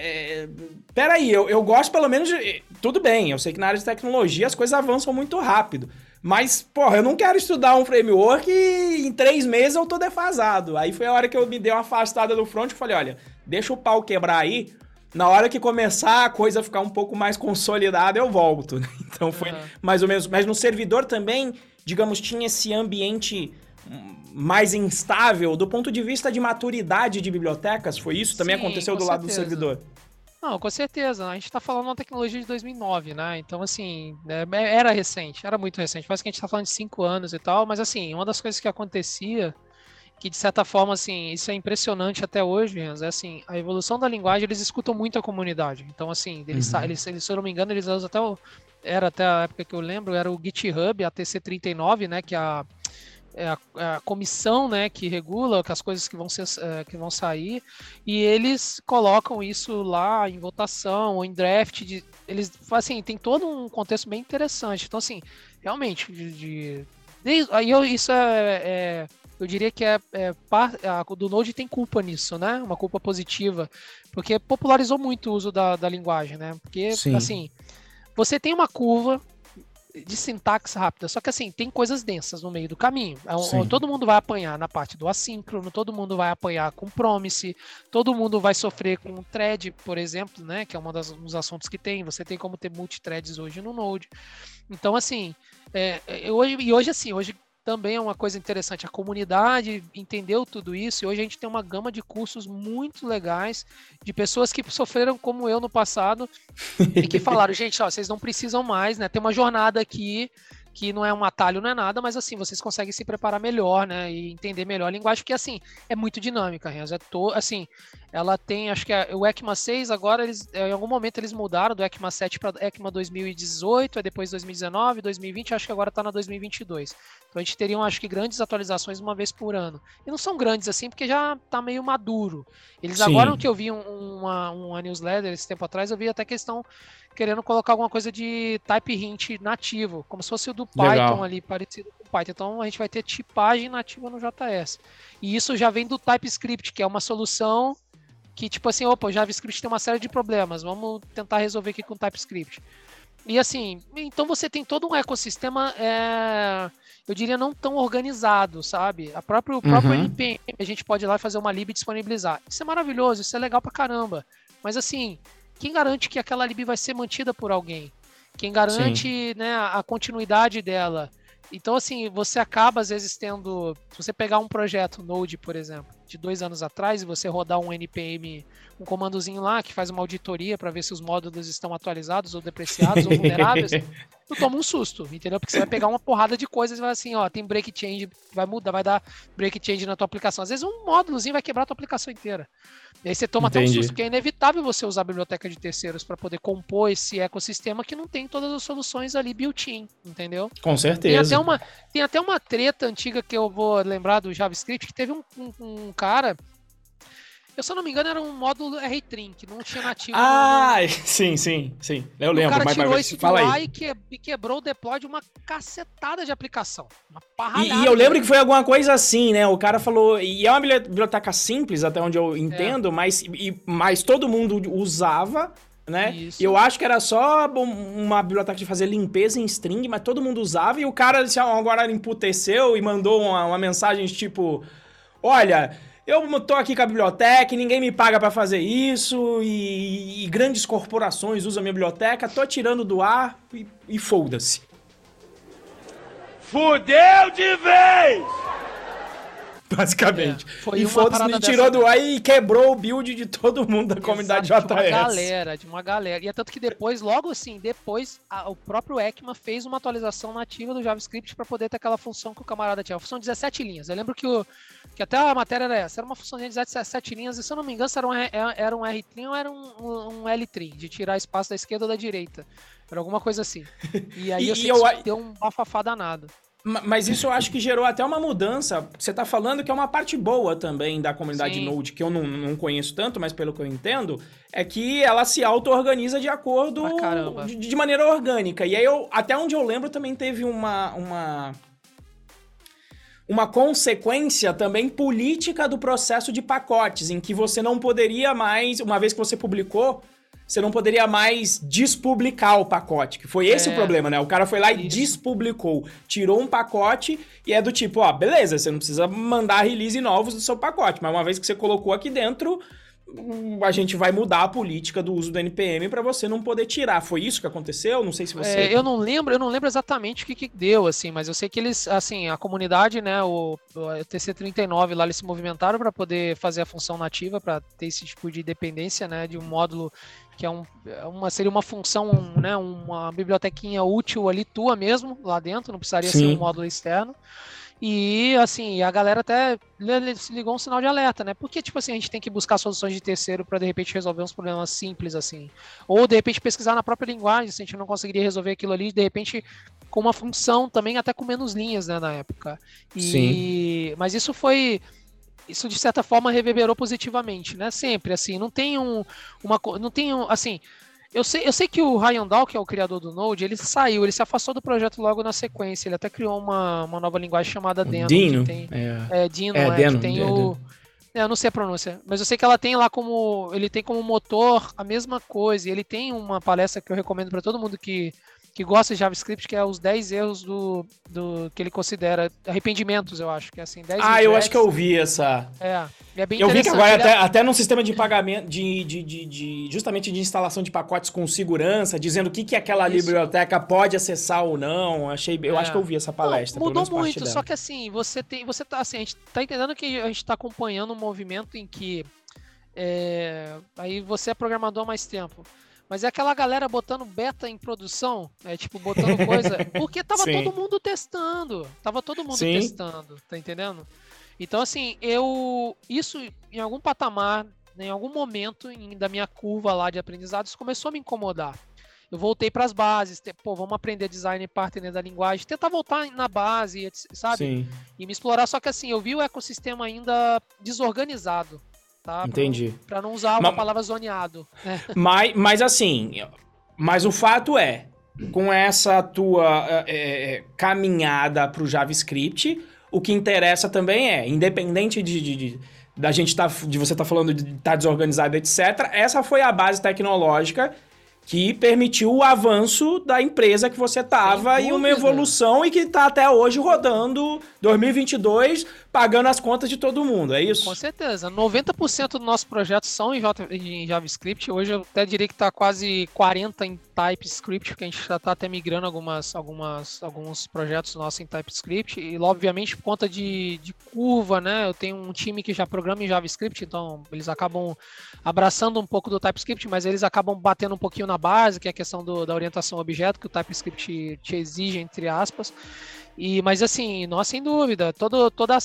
Speaker 1: é, peraí, eu, eu gosto pelo menos de. Tudo bem, eu sei que na área de tecnologia as coisas avançam muito rápido. Mas, porra, eu não quero estudar um framework e em três meses eu tô defasado. Aí foi a hora que eu me dei uma afastada do front e falei, olha, deixa o pau quebrar aí. Na hora que começar a coisa ficar um pouco mais consolidada, eu volto. Então foi uhum. mais ou menos. Mas no servidor também, digamos, tinha esse ambiente mais instável do ponto de vista de maturidade de bibliotecas. Foi isso? Também Sim, aconteceu do lado certeza. do servidor.
Speaker 2: Não, com certeza. A gente está falando uma tecnologia de 2009, né? Então, assim, é, é, era recente, era muito recente. Parece que a gente está falando de cinco anos e tal, mas, assim, uma das coisas que acontecia, que de certa forma, assim, isso é impressionante até hoje, é assim, a evolução da linguagem, eles escutam muito a comunidade. Então, assim, eles, uhum. eles, eles se eu não me engano, eles usam até o. Era até a época que eu lembro, era o GitHub, a TC39, né? Que é a é a, é a, comissão né, que regula as coisas que vão, ser, é, que vão sair, e eles colocam isso lá em votação ou em draft. De, eles assim, tem todo um contexto bem interessante. Então, assim, realmente, de, de, aí eu, isso é, é, eu diria que é, é a do Node tem culpa nisso, né? Uma culpa positiva, porque popularizou muito o uso da, da linguagem, né? Porque, Sim. assim, você tem uma curva de sintaxe rápida. Só que assim, tem coisas densas no meio do caminho. É Sim. Todo mundo vai apanhar na parte do assíncrono, todo mundo vai apanhar com promise, todo mundo vai sofrer com thread, por exemplo, né? Que é um dos assuntos que tem. Você tem como ter multithreads hoje no Node. Então, assim, é, é hoje, e hoje assim, hoje também é uma coisa interessante. A comunidade entendeu tudo isso e hoje a gente tem uma gama de cursos muito legais de pessoas que sofreram como eu no passado e que falaram, gente, ó, vocês não precisam mais, né? Tem uma jornada aqui que não é um atalho, não é nada, mas assim, vocês conseguem se preparar melhor, né? E entender melhor a linguagem, porque assim, é muito dinâmica, Renzo. É to, assim, ela tem, acho que é, o ECMA 6 agora, eles, em algum momento eles mudaram do ECMA 7 para ECMA 2018, aí depois 2019, 2020, acho que agora está na 2022. Então a gente teria, acho que, grandes atualizações uma vez por ano. E não são grandes assim, porque já está meio maduro. Eles Sim. agora, que eu vi um, uma, uma newsletter esse tempo atrás, eu vi até que estão querendo colocar alguma coisa de type hint nativo, como se fosse o do Python Legal. ali, parecido com o Python. Então a gente vai ter tipagem nativa no JS. E isso já vem do TypeScript, que é uma solução que, tipo assim, opa, o JavaScript tem uma série de problemas, vamos tentar resolver aqui com o TypeScript. E assim, então você tem todo um ecossistema, é, eu diria, não tão organizado, sabe? A próprio, o próprio uhum. NPM, a gente pode ir lá fazer uma lib e disponibilizar. Isso é maravilhoso, isso é legal pra caramba. Mas assim, quem garante que aquela lib vai ser mantida por alguém? Quem garante né, a continuidade dela? Então, assim, você acaba às vezes tendo. Se você pegar um projeto Node, por exemplo, de dois anos atrás, e você rodar um NPM, um comandozinho lá que faz uma auditoria para ver se os módulos estão atualizados ou depreciados ou vulneráveis, tu toma um susto, entendeu? Porque você vai pegar uma porrada de coisas e vai assim, ó, tem break change, vai mudar, vai dar break change na tua aplicação. Às vezes um módulozinho vai quebrar a tua aplicação inteira. E aí você toma Entendi. até um susto, porque é inevitável você usar a biblioteca de terceiros para poder compor esse ecossistema que não tem todas as soluções ali built-in, entendeu?
Speaker 1: Com certeza.
Speaker 2: Tem até, uma, tem até uma treta antiga que eu vou lembrar do JavaScript, que teve um, um, um cara eu, se eu não me engano, era um módulo R-Trim, que não tinha nativo.
Speaker 1: Ah, no... sim, sim, sim. Eu lembro. O
Speaker 2: cara mas, tirou mas, isso fala aí. E, quebrou o deploy de uma cacetada de aplicação. Uma
Speaker 1: e, e, eu lembro que foi alguma coisa assim, né? O cara falou... E é uma biblioteca simples, até onde eu entendo, é. mas, e, mas todo mundo usava né? Isso. Eu acho que era só uma biblioteca de fazer limpeza em string, mas todo mundo usava e o cara agora emputeceu e mandou uma, uma mensagem tipo: Olha, eu tô aqui com a biblioteca e ninguém me paga para fazer isso e, e, grandes corporações usam a minha biblioteca, tô tirando do ar e, e foda-se. Fudeu de vez! Basicamente. É, foi e foda-se, ele tirou do ar e quebrou o build de todo mundo da comunidade Exato, JS.
Speaker 2: De uma galera, de uma galera. E é tanto que depois, logo assim, depois, a, o próprio ECMA fez uma atualização nativa do JavaScript para poder ter aquela função que o camarada tinha. A função 17 linhas. Eu lembro que, o, que até a matéria era essa. Era uma função de 17 linhas. E se eu não me engano, era um, era um R-trim ou era um, um, um L-trim, de tirar espaço da esquerda ou da direita. Era alguma coisa assim. E aí e eu sei eu... que deu um bafafá danado.
Speaker 1: Mas isso eu acho que gerou até uma mudança. Você está falando que é uma parte boa também da comunidade Sim. Node, que eu não, não conheço tanto, mas pelo que eu entendo, é que ela se auto-organiza de acordo. De, de, maneira orgânica. E aí, eu, até onde eu lembro, também teve uma. uma uma consequência também política do processo de pacotes, em que você não poderia mais, uma vez que você publicou, você não poderia mais despublicar o pacote, que foi esse é, o problema, né? O cara foi lá e isso. despublicou, tirou um pacote e é do tipo, ó, beleza, você não precisa mandar release novos do seu pacote, mas uma vez que você colocou aqui dentro, a gente vai mudar a política do uso do NPM para você não poder tirar. Foi isso que aconteceu? Não sei se você.
Speaker 2: É, eu não lembro, eu não lembro exatamente o que, que, deu, assim, mas eu sei que eles, assim, a comunidade, né, o, o TC39 lá, eles se movimentaram para poder fazer a função nativa, para ter esse tipo de dependência, né, de um módulo que é, um, é uma, seria uma função, né, uma bibliotequinha útil ali tua mesmo, lá dentro, não precisaria Sim. ser um módulo externo. E assim, a galera até se ligou um sinal de alerta, né? Porque, tipo assim, a gente tem que buscar soluções de terceiro para de repente resolver uns problemas simples, assim. Ou de repente pesquisar na própria linguagem, se a gente não conseguiria resolver aquilo ali, de repente com uma função também até com menos linhas, né, na época. E... Sim. Mas isso foi isso de certa forma reverberou positivamente, né? Sempre assim, não tem um uma não tem um, assim, Eu sei, eu sei que o Ryan Dahl, que é o criador do Node, ele saiu, ele se afastou do projeto logo na sequência. Ele até criou uma, uma nova linguagem chamada Deno.
Speaker 1: Dino.
Speaker 2: Tem, é. é, Dino, é, é Deno, tem Deno. o... É, eu não sei a pronúncia, mas eu sei que ela tem lá como. Ele tem como motor a mesma coisa. E ele tem uma palestra que eu recomendo para todo mundo que que gosta de JavaScript, que é os 10 erros do, do que ele considera arrependimentos, eu acho, que é assim, 10
Speaker 1: Ah, eu acho que eu vi essa.
Speaker 2: É, é bem
Speaker 1: Eu vi que agora até, até no sistema de pagamento, de, de, de, de, justamente de instalação de pacotes com segurança, dizendo o que, que aquela Isso. biblioteca pode acessar ou não. Achei, eu é. acho que eu vi essa palestra.
Speaker 2: Não, mudou muito, só que assim, você tem, você tá assim, a gente tá entendendo que a gente tá acompanhando um movimento em que é, aí você é programador há mais tempo. Mas é aquela galera botando beta em produção, é tipo, botando coisa. Porque tava Sim. todo mundo testando. Tava todo mundo Sim. testando, tá entendendo? Então, assim, eu. Isso em algum patamar, em algum momento em, da minha curva lá de aprendizados, começou a me incomodar. Eu voltei para as bases, pô, vamos aprender design partner da linguagem, tentar voltar na base, sabe? Sim. E me explorar. Só que assim, eu vi o ecossistema ainda desorganizado tá?
Speaker 1: Entendi.
Speaker 2: Para não usar uma mas, palavra zoneado.
Speaker 1: Né? Mas, mas assim, mas o fato é, com essa tua é, é caminhada para o JavaScript, o que interessa também é, independente de, de, de da gente tá, de você estar tá falando de estar tá desorganizado, etc. Essa foi a base tecnológica que permitiu o avanço da empresa que você tava e uma evolução e que está até hoje rodando 2022 pagando as contas de todo mundo, é isso?
Speaker 2: Com certeza. 90% dos nossos projetos são em, em JavaScript. Hoje eu até diria que está quase 40 em TypeScript, porque a gente já está até migrando algumas, algumas, alguns projetos nossos em TypeScript. E, obviamente, por conta de, de curva, né? Eu tenho um time que já programa em JavaScript, então eles acabam abraçando um pouco do TypeScript, mas eles acabam batendo um pouquinho na base, que é a questão do, da orientação objeto, que o TypeScript te exige, entre aspas. E, mas assim, nós sem dúvida, todo, toda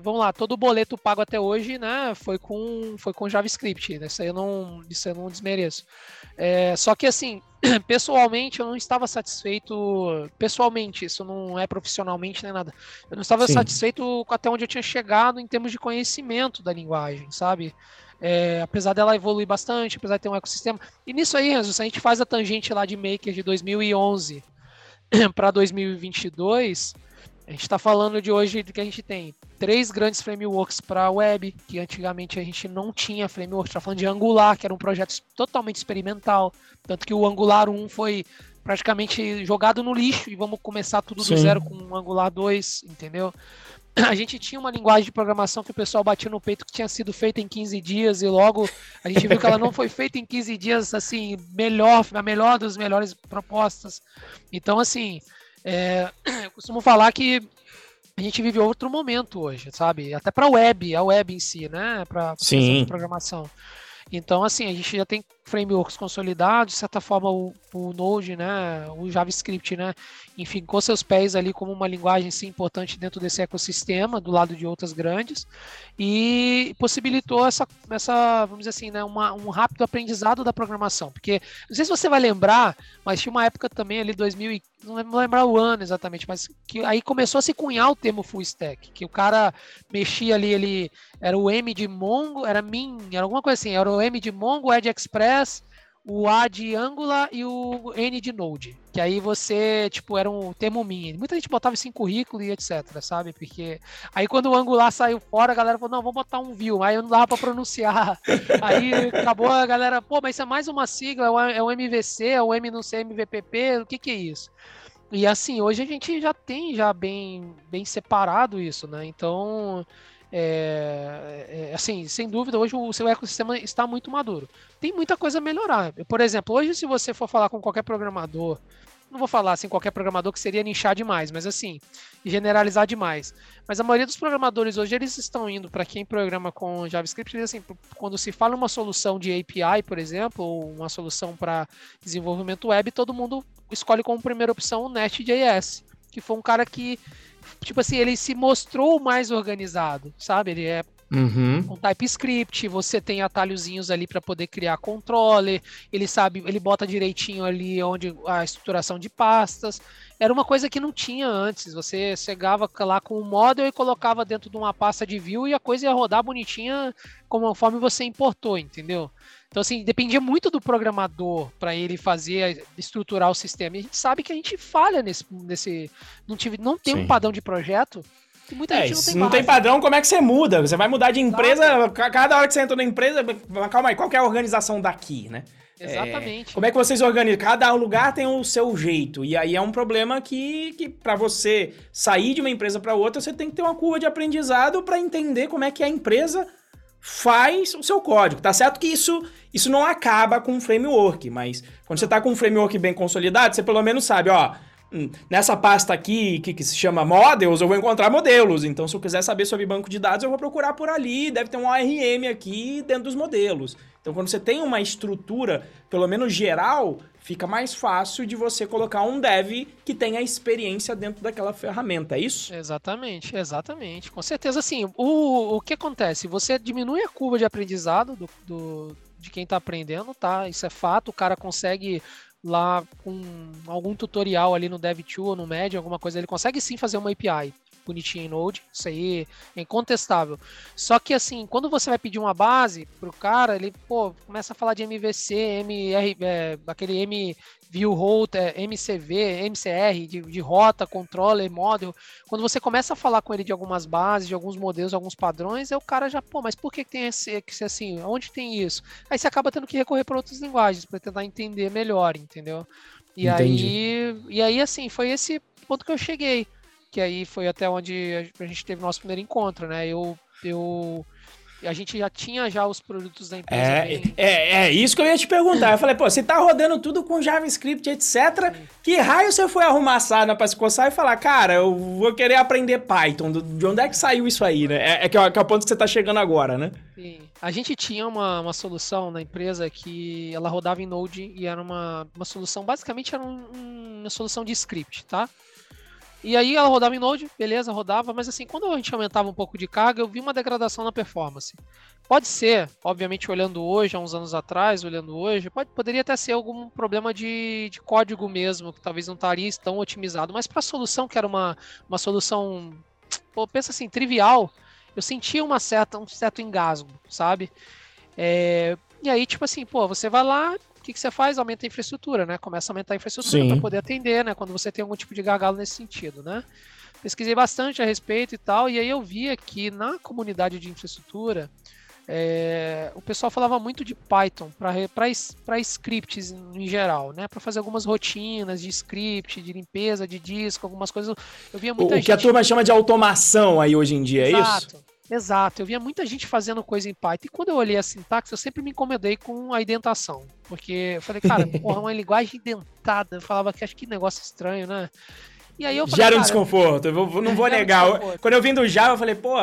Speaker 2: vamos lá, todo o boleto pago até hoje, né, foi com, foi com JavaScript. Né, isso aí eu não, isso eu não desmereço. É, só que assim, pessoalmente eu não estava satisfeito, pessoalmente, isso não é profissionalmente nem nada. Eu não estava Sim. satisfeito com até onde eu tinha chegado em termos de conhecimento da linguagem, sabe? É, apesar dela evoluir bastante, apesar de ter um ecossistema. E nisso aí, Renzo, se a gente faz a tangente lá de Maker de 2011 para 2022, a gente está falando de hoje que a gente tem três grandes frameworks para web, que antigamente a gente não tinha framework. Está falando de Angular, que era um projeto totalmente experimental, tanto que o Angular 1 foi praticamente jogado no lixo e vamos começar tudo do Sim. zero com o Angular 2, entendeu? A gente tinha uma linguagem de programação que o pessoal batia no peito que tinha sido feita em 15 dias e logo a gente viu que ela não foi feita em 15 dias assim, melhor, a melhor das melhores propostas. Então, assim, é, eu costumo falar que a gente vive outro momento hoje, sabe? Até para a web, a web em si, né? Para programação. Então, assim, a gente já tem frameworks consolidados, de certa forma o, o Node, né, o JavaScript, né, enfim, com seus pés ali como uma linguagem sim importante dentro desse ecossistema, do lado de outras grandes, e possibilitou essa, essa vamos dizer assim, né, uma, um rápido aprendizado da programação, porque, não sei se você vai lembrar, mas tinha uma época também ali, 2000 não vou lembrar o ano exatamente, mas que aí começou a se cunhar o termo full stack, que o cara mexia ali, ele era o M de Mongo, era Min, era alguma coisa assim, era o M de Mongo, Edge Express, o A de Angular e o N de Node. Que aí você, tipo, era um termo min. Muita gente botava isso em currículo e etc, sabe? Porque aí quando o Angular saiu fora, a galera falou, não, vamos botar um view. Aí não dava para pronunciar. aí acabou a galera, pô, mas isso é mais uma sigla, é o MVC, é o M não sei, MVPP, o que que é isso? E assim, hoje a gente já tem já bem, bem separado isso, né? Então, é, é, assim, sem dúvida, hoje o seu ecossistema está muito maduro. Tem muita coisa a melhorar. Por exemplo, hoje se você for falar com qualquer programador, não vou falar assim qualquer programador que seria nichar demais, mas assim, generalizar demais. Mas a maioria dos programadores hoje eles estão indo para quem programa com JavaScript, assim, quando se fala uma solução de API, por exemplo, ou uma solução para desenvolvimento web, todo mundo escolhe como primeira opção o Nest.js, que foi um cara que tipo assim, ele se mostrou mais organizado, sabe? Ele é
Speaker 1: Uhum.
Speaker 2: Um TypeScript, você tem atalhozinhos ali para poder criar controle, ele sabe, ele bota direitinho ali onde a estruturação de pastas. Era uma coisa que não tinha antes. Você chegava lá com o model e colocava dentro de uma pasta de view e a coisa ia rodar bonitinha conforme você importou, entendeu? Então, assim, dependia muito do programador para ele fazer, estruturar o sistema. E a gente sabe que a gente falha nesse. nesse não, tive, não tem Sim. um padrão de projeto.
Speaker 1: E muita é, gente não tem, não tem padrão, como é que você muda? Você vai mudar de empresa, Exato. cada hora que você entra na empresa, calma aí, qual é a organização daqui, né?
Speaker 2: Exatamente.
Speaker 1: É, como é que vocês organizam? Cada lugar tem o seu jeito. E aí é um problema que, que para você sair de uma empresa para outra, você tem que ter uma curva de aprendizado para entender como é que a empresa faz o seu código. Tá certo que isso, isso não acaba com um framework, mas quando você tá com um framework bem consolidado, você pelo menos sabe, ó, hum, nessa pasta aqui que, que, se chama models, eu vou encontrar modelos. Então, se eu quiser saber sobre banco de dados, eu vou procurar por ali. Deve ter um ORM aqui dentro dos modelos. Então, quando você tem uma estrutura, pelo menos geral, fica mais fácil de você colocar um dev que tenha experiência dentro daquela ferramenta, é isso?
Speaker 2: Exatamente, exatamente. Com certeza, sim. O, o que acontece? Você diminui a curva de aprendizado do, do de quem está aprendendo, tá? Isso é fato. O cara consegue lá com algum tutorial ali no DevTool ou no Medium, alguma coisa, ele consegue sim fazer uma API bonitinho em Node, isso aí é incontestável. Só que assim, quando você vai pedir uma base pro cara, ele pô, começa a falar de MVC, MR, é, aquele M view router, MCV, MCR, de, de, rota, controller, model. Quando você começa a falar com ele de algumas bases, de alguns modelos, alguns padrões, é o cara já, pô, mas por que tem esse, que ser assim? Onde tem isso? Aí você acaba tendo que recorrer para outras linguagens para tentar entender melhor, entendeu? E Entendi. aí, e aí assim, foi esse ponto que eu cheguei que aí foi até onde a gente teve nosso primeiro encontro, né? Eu, eu a gente já tinha já os produtos da empresa.
Speaker 1: É, bem... é, é, isso que eu ia te perguntar. Eu falei, pô, você tá rodando tudo com JavaScript, etc. Sim. Que raio você foi arrumar a sarna pra se coçar e falar, cara, eu vou querer aprender Python. De onde é que saiu isso aí, né? É, é que, é, que é o ponto que você tá chegando agora, né?
Speaker 2: Sim. A gente tinha uma, uma solução na empresa que ela rodava em Node e era uma, uma solução, basicamente era um, uma solução de script, tá? E aí ela rodava em Node, beleza, rodava, mas assim, quando a gente aumentava um pouco de carga, eu vi uma degradação na performance. Pode ser, obviamente, olhando hoje, há uns anos atrás, olhando hoje, pode, poderia até ser algum problema de, de código mesmo, que talvez não estaria tão otimizado, mas para a solução, que era uma, uma solução, pô, pensa assim, trivial, eu sentia uma certa, um certo engasgo, sabe? É, e aí, tipo assim, pô, você vai lá, que, que você faz? Aumenta a infraestrutura, né? Começa a aumentar a infraestrutura para poder atender, né? Quando você tem algum tipo de gargalo nesse sentido, né? Pesquisei bastante a respeito e tal, e aí eu vi que na comunidade de infraestrutura, é, o pessoal falava muito de Python para scripts em geral, né? Para fazer algumas rotinas de script, de limpeza de disco, algumas coisas. Eu via muita
Speaker 1: o, gente... O que a turma chama de automação aí hoje em dia, Exato. é isso?
Speaker 2: Exato, eu via muita gente fazendo coisa em Python e quando eu olhei a sintaxe, eu sempre me incomodei com a indentação. Porque eu falei, cara, porra, uma linguagem indentada. Eu falava que acho que negócio estranho, né?
Speaker 1: E aí eu falei, Gera um desconforto, eu não vou negar. Quando eu vim do Java, eu falei, pô,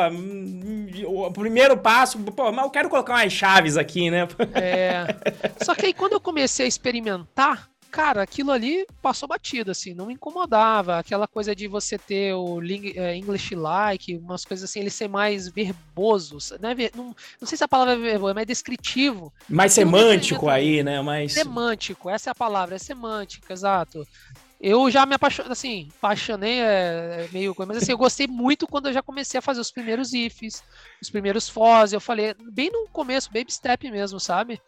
Speaker 1: o primeiro passo, pô, mas eu quero colocar umas chaves aqui, né?
Speaker 2: É. Só que aí quando eu comecei a experimentar, cara, aquilo ali passou batido, assim, não me incomodava. Aquela coisa de você ter o é, English like, umas coisas assim, ele ser mais verboso, né? Não, não sei se a palavra é verboso, é mais descritivo.
Speaker 1: Mais semântico aí, né? Mais...
Speaker 2: Semântico, essa é a palavra, é semântica, exato. Eu já me apaixonei, assim, apaixonei é, é meio coisa, mas assim, eu gostei muito quando eu já comecei a fazer os primeiros ifs, os primeiros fós, eu falei, bem no começo, baby step mesmo, sabe?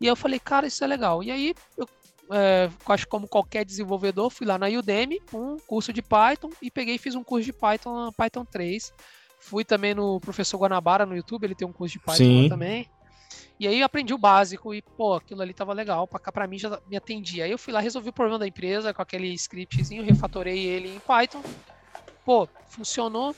Speaker 2: E eu falei, cara, isso é legal. E aí eu é, acho como qualquer desenvolvedor, fui lá na Udemy, um curso de Python, e peguei e fiz um curso de Python, Python 3. Fui também no professor Guanabara no YouTube, ele tem um curso de Python também. E aí aprendi o básico e, pô, aquilo ali tava legal, pra cá pra mim já me atendia. Aí eu fui lá, resolvi o problema da empresa com aquele scriptzinho, refatorei ele em Python. Pô, funcionou,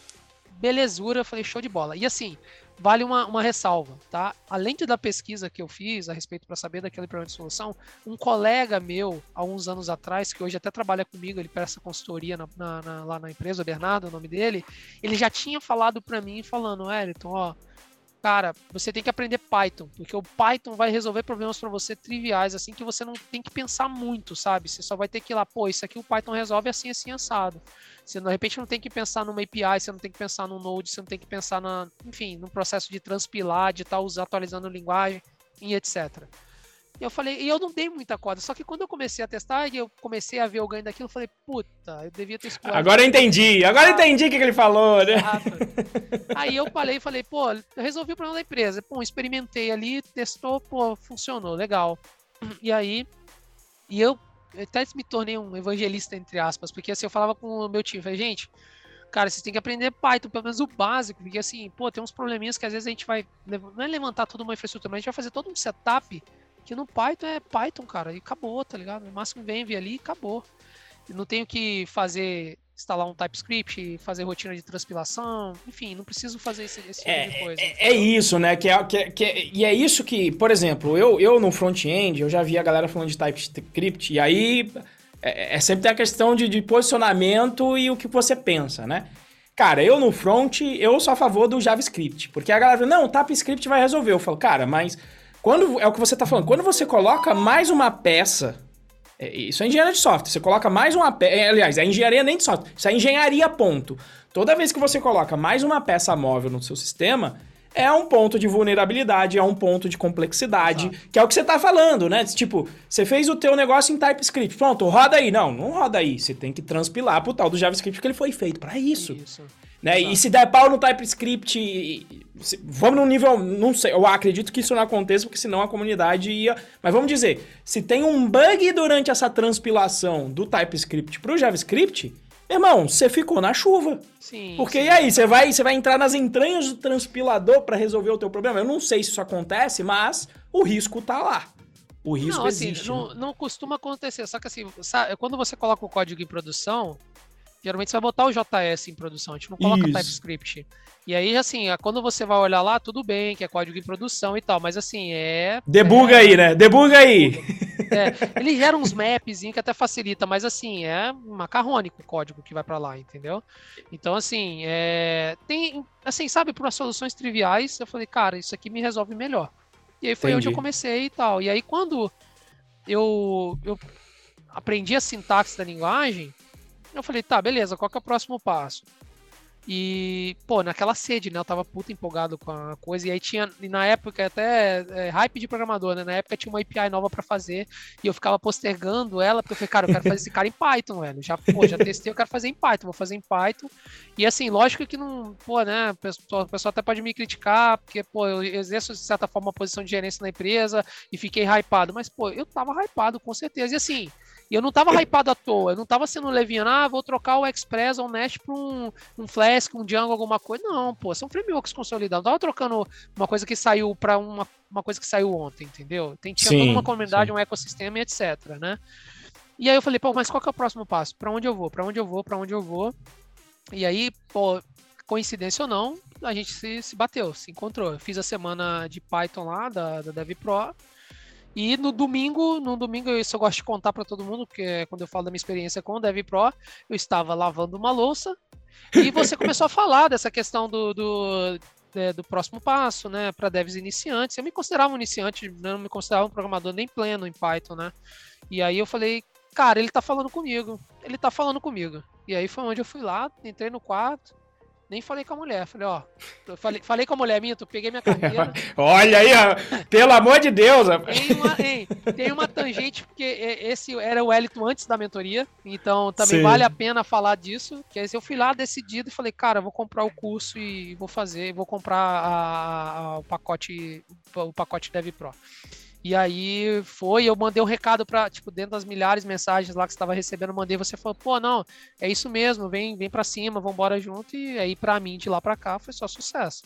Speaker 2: belezura, falei show de bola. E assim, vale uma, uma ressalva, tá? Além da pesquisa que eu fiz a respeito para saber daquele problema de solução, um colega meu, há uns anos atrás, que hoje até trabalha comigo, ele presta consultoria na, na, na, lá na empresa, o Bernardo, é o nome dele, ele já tinha falado para mim, falando, Elton, ó, cara, você tem que aprender Python, porque o Python vai resolver problemas para você triviais, assim, que você não tem que pensar muito, sabe? Você só vai ter que ir lá, pô, isso aqui o Python resolve assim, assim, assado. Você, de repente, não tem que pensar numa API, você não tem que pensar no Node, você não tem que pensar, na, enfim, no processo de transpilar, de estar tá atualizando a linguagem e etc. E eu falei, e eu não dei muita corda. Só que quando eu comecei a testar e eu comecei a ver o ganho daquilo, eu falei, puta, eu devia ter
Speaker 1: escolhido. Agora eu entendi, agora eu entendi o que, que ele falou, né?
Speaker 2: Aí eu falei falei, pô, eu resolvi o problema da empresa. Pô, experimentei ali, testou, pô, funcionou, legal. E aí, e eu até me tornei um evangelista, entre aspas, porque assim, eu falava com o meu time, falei, gente, cara, vocês têm que aprender Python, pelo menos o básico, porque assim, pô, tem uns probleminhas que às vezes a gente vai, não é levantar toda uma infraestrutura, mas a gente vai fazer todo um setup que no Python é Python, cara, e acabou, tá ligado? No máximo vem, vem ali e acabou. Não tenho que fazer, instalar um TypeScript, fazer rotina de transpilação, enfim, não preciso fazer esse, esse tipo
Speaker 1: é,
Speaker 2: de coisa.
Speaker 1: É, é, isso, né? Que é, que, é, que é, e é isso que, por exemplo, eu, eu no front-end, eu já vi a galera falando de TypeScript, e aí é, é sempre a questão de, de posicionamento e o que você pensa, né? Cara, eu no front, eu sou a favor do JavaScript, porque a galera fala, não, o TypeScript vai resolver. Eu falo, cara, mas quando é o que você está falando, quando você coloca mais uma peça, é, isso é engenharia de software, você coloca mais uma peça, é, aliás, é engenharia nem de software, isso é engenharia ponto. Toda vez que você coloca mais uma peça móvel no seu sistema, é um ponto de vulnerabilidade, é um ponto de complexidade, Exato. que é o que você está falando, né? Tipo, você fez o teu negócio em TypeScript, pronto, roda aí. Não, não roda aí. Você tem que transpilar pro tal do JavaScript, porque ele foi feito para isso. Isso. Né? E se der pau no TypeScript, vamos num nível, não sei, eu acredito que isso não aconteça, porque senão a comunidade ia. Mas vamos dizer, se tem um bug durante essa transpilação do TypeScript pro JavaScript, irmão, você ficou na chuva. Sim. Porque sim. e aí, você vai, você vai entrar nas entranhas do transpilador para resolver o teu problema? Eu não sei se isso acontece, mas o risco tá lá. O risco não, assim, existe.
Speaker 2: Não,
Speaker 1: né?
Speaker 2: não costuma acontecer, só que assim, sabe, quando você coloca o código em produção, Geralmente você vai botar o JS em produção, a gente não coloca Isso. TypeScript. E aí, assim, quando você vai olhar lá, tudo bem, que é código em produção e tal, mas assim, é.
Speaker 1: Debuga
Speaker 2: é,
Speaker 1: aí, né? Debuga aí!
Speaker 2: É, ele gera uns maps que até facilita, mas assim, é macarrônico o código que vai para lá, entendeu? Então, assim, é, tem. Assim, sabe, por soluções triviais, eu falei, cara, isso aqui me resolve melhor. E aí foi Entendi. onde eu comecei e tal. E aí, quando eu, eu aprendi a sintaxe da linguagem eu falei, tá, beleza, qual que é o próximo passo? E, pô, naquela sede, né? Eu tava puta empolgado com a coisa. E aí tinha, e na época, até é, hype de programador, né? Na época tinha uma API nova para fazer. E eu ficava postergando ela, porque eu falei, cara, eu quero fazer esse cara em Python, velho. Já, pô, já testei, eu quero fazer em Python, vou fazer em Python. E assim, lógico que não, pô, né? O pessoal, o pessoal até pode me criticar, porque, pô, eu exerço de certa forma uma posição de gerência na empresa e fiquei hypado. Mas, pô, eu tava hypado, com certeza. E assim, e eu não tava hypado à toa, eu não tava sendo leviano, ah, vou trocar o Express ou o Nest pra um, um Flask, um Django, alguma coisa. Não, pô, são frameworks consolidados. Não tava trocando uma coisa que saiu para uma, uma coisa que saiu ontem, entendeu? Tem, tinha sim, toda uma comunidade, sim. um ecossistema e etc, né? E aí eu falei, pô, mas qual que é o próximo passo? Para onde eu vou? Para onde eu vou? Para onde eu vou? E aí, pô, coincidência ou não, a gente se, se bateu, se encontrou. Eu fiz a semana de Python lá, da, da DevPro, e no domingo, no domingo, isso eu gosto de contar para todo mundo, porque quando eu falo da minha experiência com o Dev Pro, eu estava lavando uma louça e você começou a falar dessa questão do, do, é, do próximo passo, né, para devs iniciantes. Eu me considerava um iniciante, não me considerava um programador nem pleno em Python, né? E aí eu falei, cara, ele tá falando comigo, ele tá falando comigo. E aí foi onde eu fui lá, entrei no quarto, nem falei com a mulher. Falei, ó. Falei, falei com a mulher minha, tu peguei minha carteira.
Speaker 1: Olha aí, ó, pelo amor de Deus.
Speaker 2: Tem uma, hein, tem uma tangente, porque esse era o Wellington antes da mentoria. Então também Sim. vale a pena falar disso. Que eu fui lá decidido e falei, cara, vou comprar o curso e vou fazer, vou comprar a, a, o pacote, o pacote Dev Pro. E aí foi, eu mandei um recado para tipo, dentro das milhares de mensagens lá que estava recebendo, mandei, você falou, pô, não, é isso mesmo, vem, vem para cima, vamos embora junto. E aí para mim de lá para cá foi só sucesso.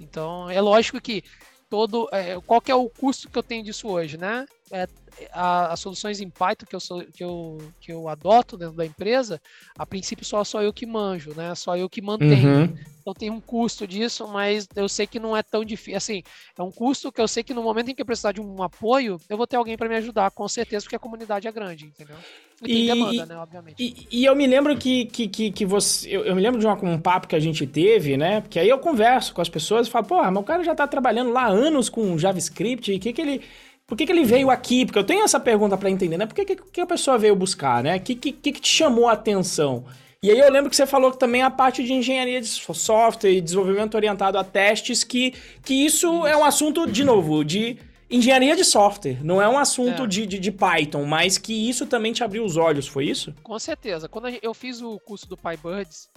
Speaker 2: Então, é lógico que todo, é, qual que é o custo que eu tenho disso hoje, né? É, a, as soluções em Python que eu, sou, que, eu, que eu adoto dentro da empresa, a princípio só só eu que manjo, né? Só eu que mantenho. Uhum. Então tem um custo disso, mas eu sei que não é tão difícil. Assim, é um custo que eu sei que no momento em que eu precisar de um apoio, eu vou ter alguém para me ajudar, com certeza, porque a comunidade é grande, entendeu?
Speaker 1: E, e tem demanda, né, obviamente. E, e, eu me lembro que, que, que, que você. Eu, eu, me lembro de uma, um papo que a gente teve, né? Porque aí eu converso com as pessoas e falo, porra, mas o cara já tá trabalhando lá anos com JavaScript, e o que, que ele por que, que ele veio aqui? Porque eu tenho essa pergunta para entender, né? Por que, que, que, a pessoa veio buscar, né? O que, que, que te chamou a atenção? E aí eu lembro que você falou que também a parte de engenharia de software e desenvolvimento orientado a testes, que, que isso, é um assunto, de novo, de engenharia de software, não é um assunto é. De, de, de, Python, mas que isso também te abriu os olhos, foi isso?
Speaker 2: Com certeza. Quando eu fiz o curso do PyBirds,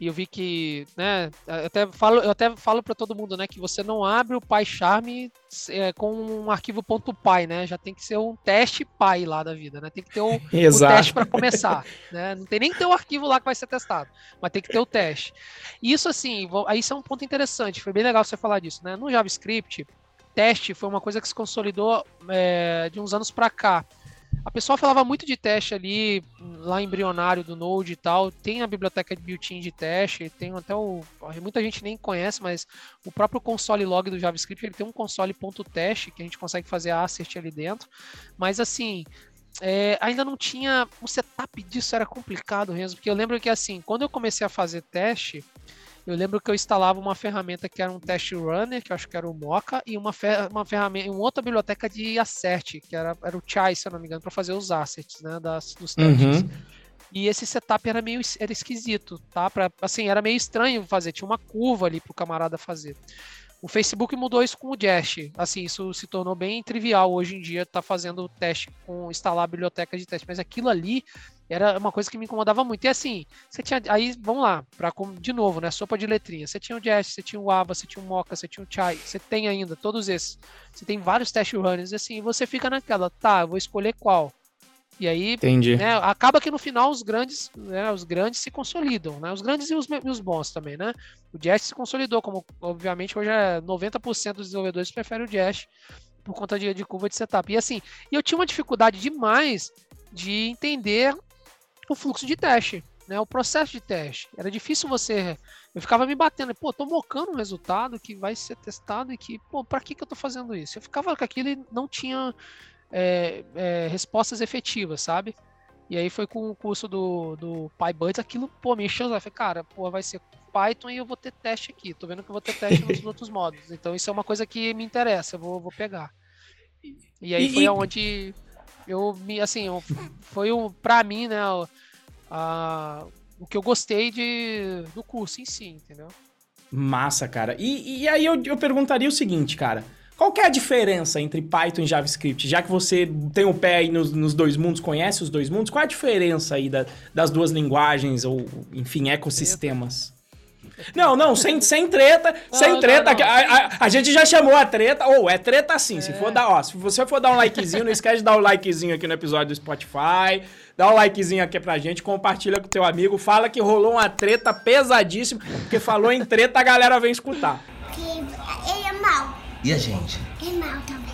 Speaker 2: e eu vi que, né, eu até falo, eu até falo para todo mundo, né, que você não abre o PyCharm é, com um arquivo .py, né? Já tem que ser um teste Py lá da vida, né? Tem que ter o, o teste para começar, né? Não tem nem que ter o arquivo lá que vai ser testado, mas tem que ter o teste. E isso assim, aí isso é um ponto interessante, foi bem legal você falar disso, né? No JavaScript, teste foi uma coisa que se consolidou é, de uns anos para cá. A pessoa falava muito de teste ali, lá embrionário do Node e tal. Tem a biblioteca de built-in de teste, tem até o. Muita gente nem conhece, mas o próprio console log do JavaScript ele tem um console.teste que a gente consegue fazer assert ali dentro. Mas assim, é, ainda não tinha. O setup disso era complicado mesmo, porque eu lembro que assim, quando eu comecei a fazer teste, eu lembro que eu instalava uma ferramenta que era um test runner, que eu acho que era o Mocha, e uma, fer uma ferramenta, uma outra biblioteca de assert, que era, era o Chai, se eu não me engano, para fazer os assets, né, das, dos testes. Uhum. E esse setup era meio era esquisito, tá? Pra, assim, era meio estranho fazer, tinha uma curva ali pro camarada fazer. O Facebook mudou isso com o Jest. Assim, isso se tornou bem trivial hoje em dia, tá fazendo teste com instalar a biblioteca de teste. Mas aquilo ali era uma coisa que me incomodava muito. E assim, você tinha. Aí, vamos lá, para de novo, né? Sopa de letrinha. Você tinha o Jest, você tinha o Ava, você tinha o Mocha, você tinha o Chai, você tem ainda todos esses. Você tem vários test runners, assim, você fica naquela, tá, eu vou escolher qual. E aí,
Speaker 1: Entendi.
Speaker 2: Né, acaba que no final os grandes, né, os grandes se consolidam, né? Os grandes e os, e os bons também, né? O Jest se consolidou, como obviamente hoje é 90% dos desenvolvedores preferem o Jest por conta de, de curva de setup. E assim, eu tinha uma dificuldade demais de entender o fluxo de teste, né? O processo de teste. Era difícil você. Eu ficava me batendo, pô, tô mocando um resultado que vai ser testado e que, pô, pra que, que eu tô fazendo isso? Eu ficava com aquilo e não tinha é, é, respostas efetivas, sabe? E aí foi com o curso do, do PyBuds, aquilo, pô, me encheu, eu falei, cara, pô, vai ser Python e eu vou ter teste aqui. Tô vendo que eu vou ter teste nos outros modos. Então isso é uma coisa que me interessa, eu vou, vou pegar. E aí e, foi e... aonde eu me, assim, foi um, pra mim, né, a, o que eu gostei de, do curso em si, entendeu?
Speaker 1: Massa, cara. E, e aí eu, eu perguntaria o seguinte, cara. Qual que é a diferença entre Python e JavaScript? Já que você tem o pé aí nos, nos dois mundos, conhece os dois mundos, qual é a diferença aí da, das duas linguagens ou, enfim, ecossistemas? Não, não, sem, sem treta, não, sem treta. Não, não. A, a, a, gente já chamou a treta. Ou oh, é treta sim. É. Se for dar, ó, se você for dar um likezinho, não esquece de dar o um likezinho aqui no episódio do Spotify. Dá um likezinho aqui pra gente, compartilha com teu amigo, fala que rolou uma treta pesadíssima, porque falou em treta, a galera vem escutar.
Speaker 4: Ele é mal.
Speaker 5: E a gente?
Speaker 4: É mal também.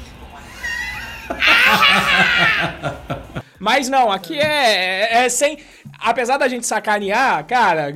Speaker 1: Mas não, aqui é, é, é, sem. Apesar da gente sacanear, cara,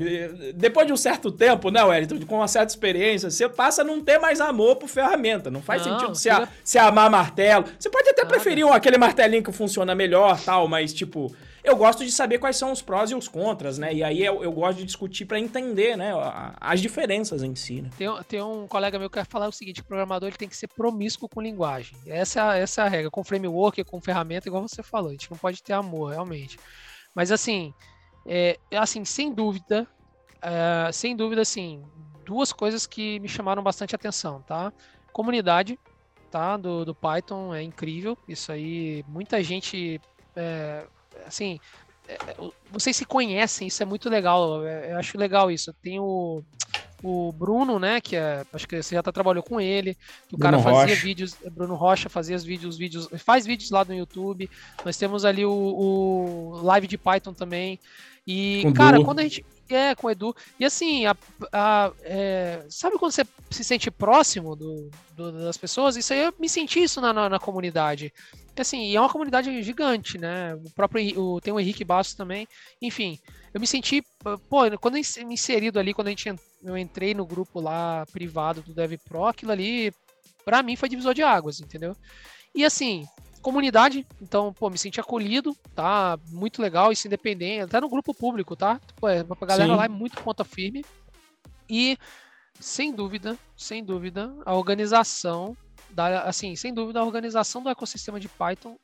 Speaker 1: depois de um certo tempo, né, Wellington, com uma certa experiência, você passa a não ter mais amor por ferramenta. Não faz não, sentido você, a, você amar martelo. Você pode até Nada. preferir um, aquele martelinho que funciona melhor tal, mas tipo eu gosto de saber quais são os prós e os contras, né? E aí eu, eu gosto de discutir para entender, né, as diferenças em si. Né?
Speaker 2: Tem, tem um colega meu que quer falar o seguinte: o programador ele tem que ser promíscuo com linguagem. Essa, essa é a regra. Com framework, com ferramenta, igual você falou. A gente não pode ter amor, realmente. Mas assim, é, assim sem dúvida, é, sem dúvida, assim, duas coisas que me chamaram bastante atenção, tá? Comunidade, tá? Do, do Python é incrível. Isso aí, muita gente é, assim, é, é, vocês se conhecem, isso é muito legal. É, eu acho legal isso. Tem o, o Bruno, né? Que é, acho que você já tá, trabalhou com ele. Que o Bruno cara fazia Rocha. vídeos. Bruno Rocha fazia os vídeos, vídeos, faz vídeos lá no YouTube. Nós temos ali o, o live de Python também. E, com cara, quando a gente. É, com o Edu. E assim, a, a, é, sabe quando você se sente próximo do, do, das pessoas? Isso aí eu me senti isso na, na, na comunidade. Porque assim, é uma comunidade gigante, né? O próprio o, tem o Henrique Bastos também. Enfim, eu me senti, pô, quando eu me inserido ali, quando a gente eu entrei no grupo lá privado do Dev Pro, aquilo ali para mim foi divisor de águas, entendeu? E assim, comunidade, então, pô, me senti acolhido, tá? Muito legal, isso independente, até no grupo público, tá? Pô, a galera Sim. lá é muito ponta firme. E sem dúvida, sem dúvida, a organização da, assim, sem dúvida, a organização do ecossistema de Python,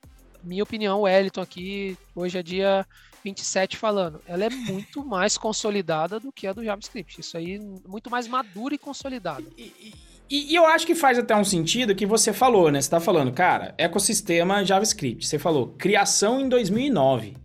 Speaker 2: minha opinião, o Eliton aqui, hoje é dia 27 falando, ela é muito mais consolidada do que a do JavaScript. Isso aí, muito mais madura e consolidada.
Speaker 1: E, E, e, eu acho que faz até um sentido que você falou, né? Você tá falando, cara, ecossistema JavaScript. Você falou criação em 2009.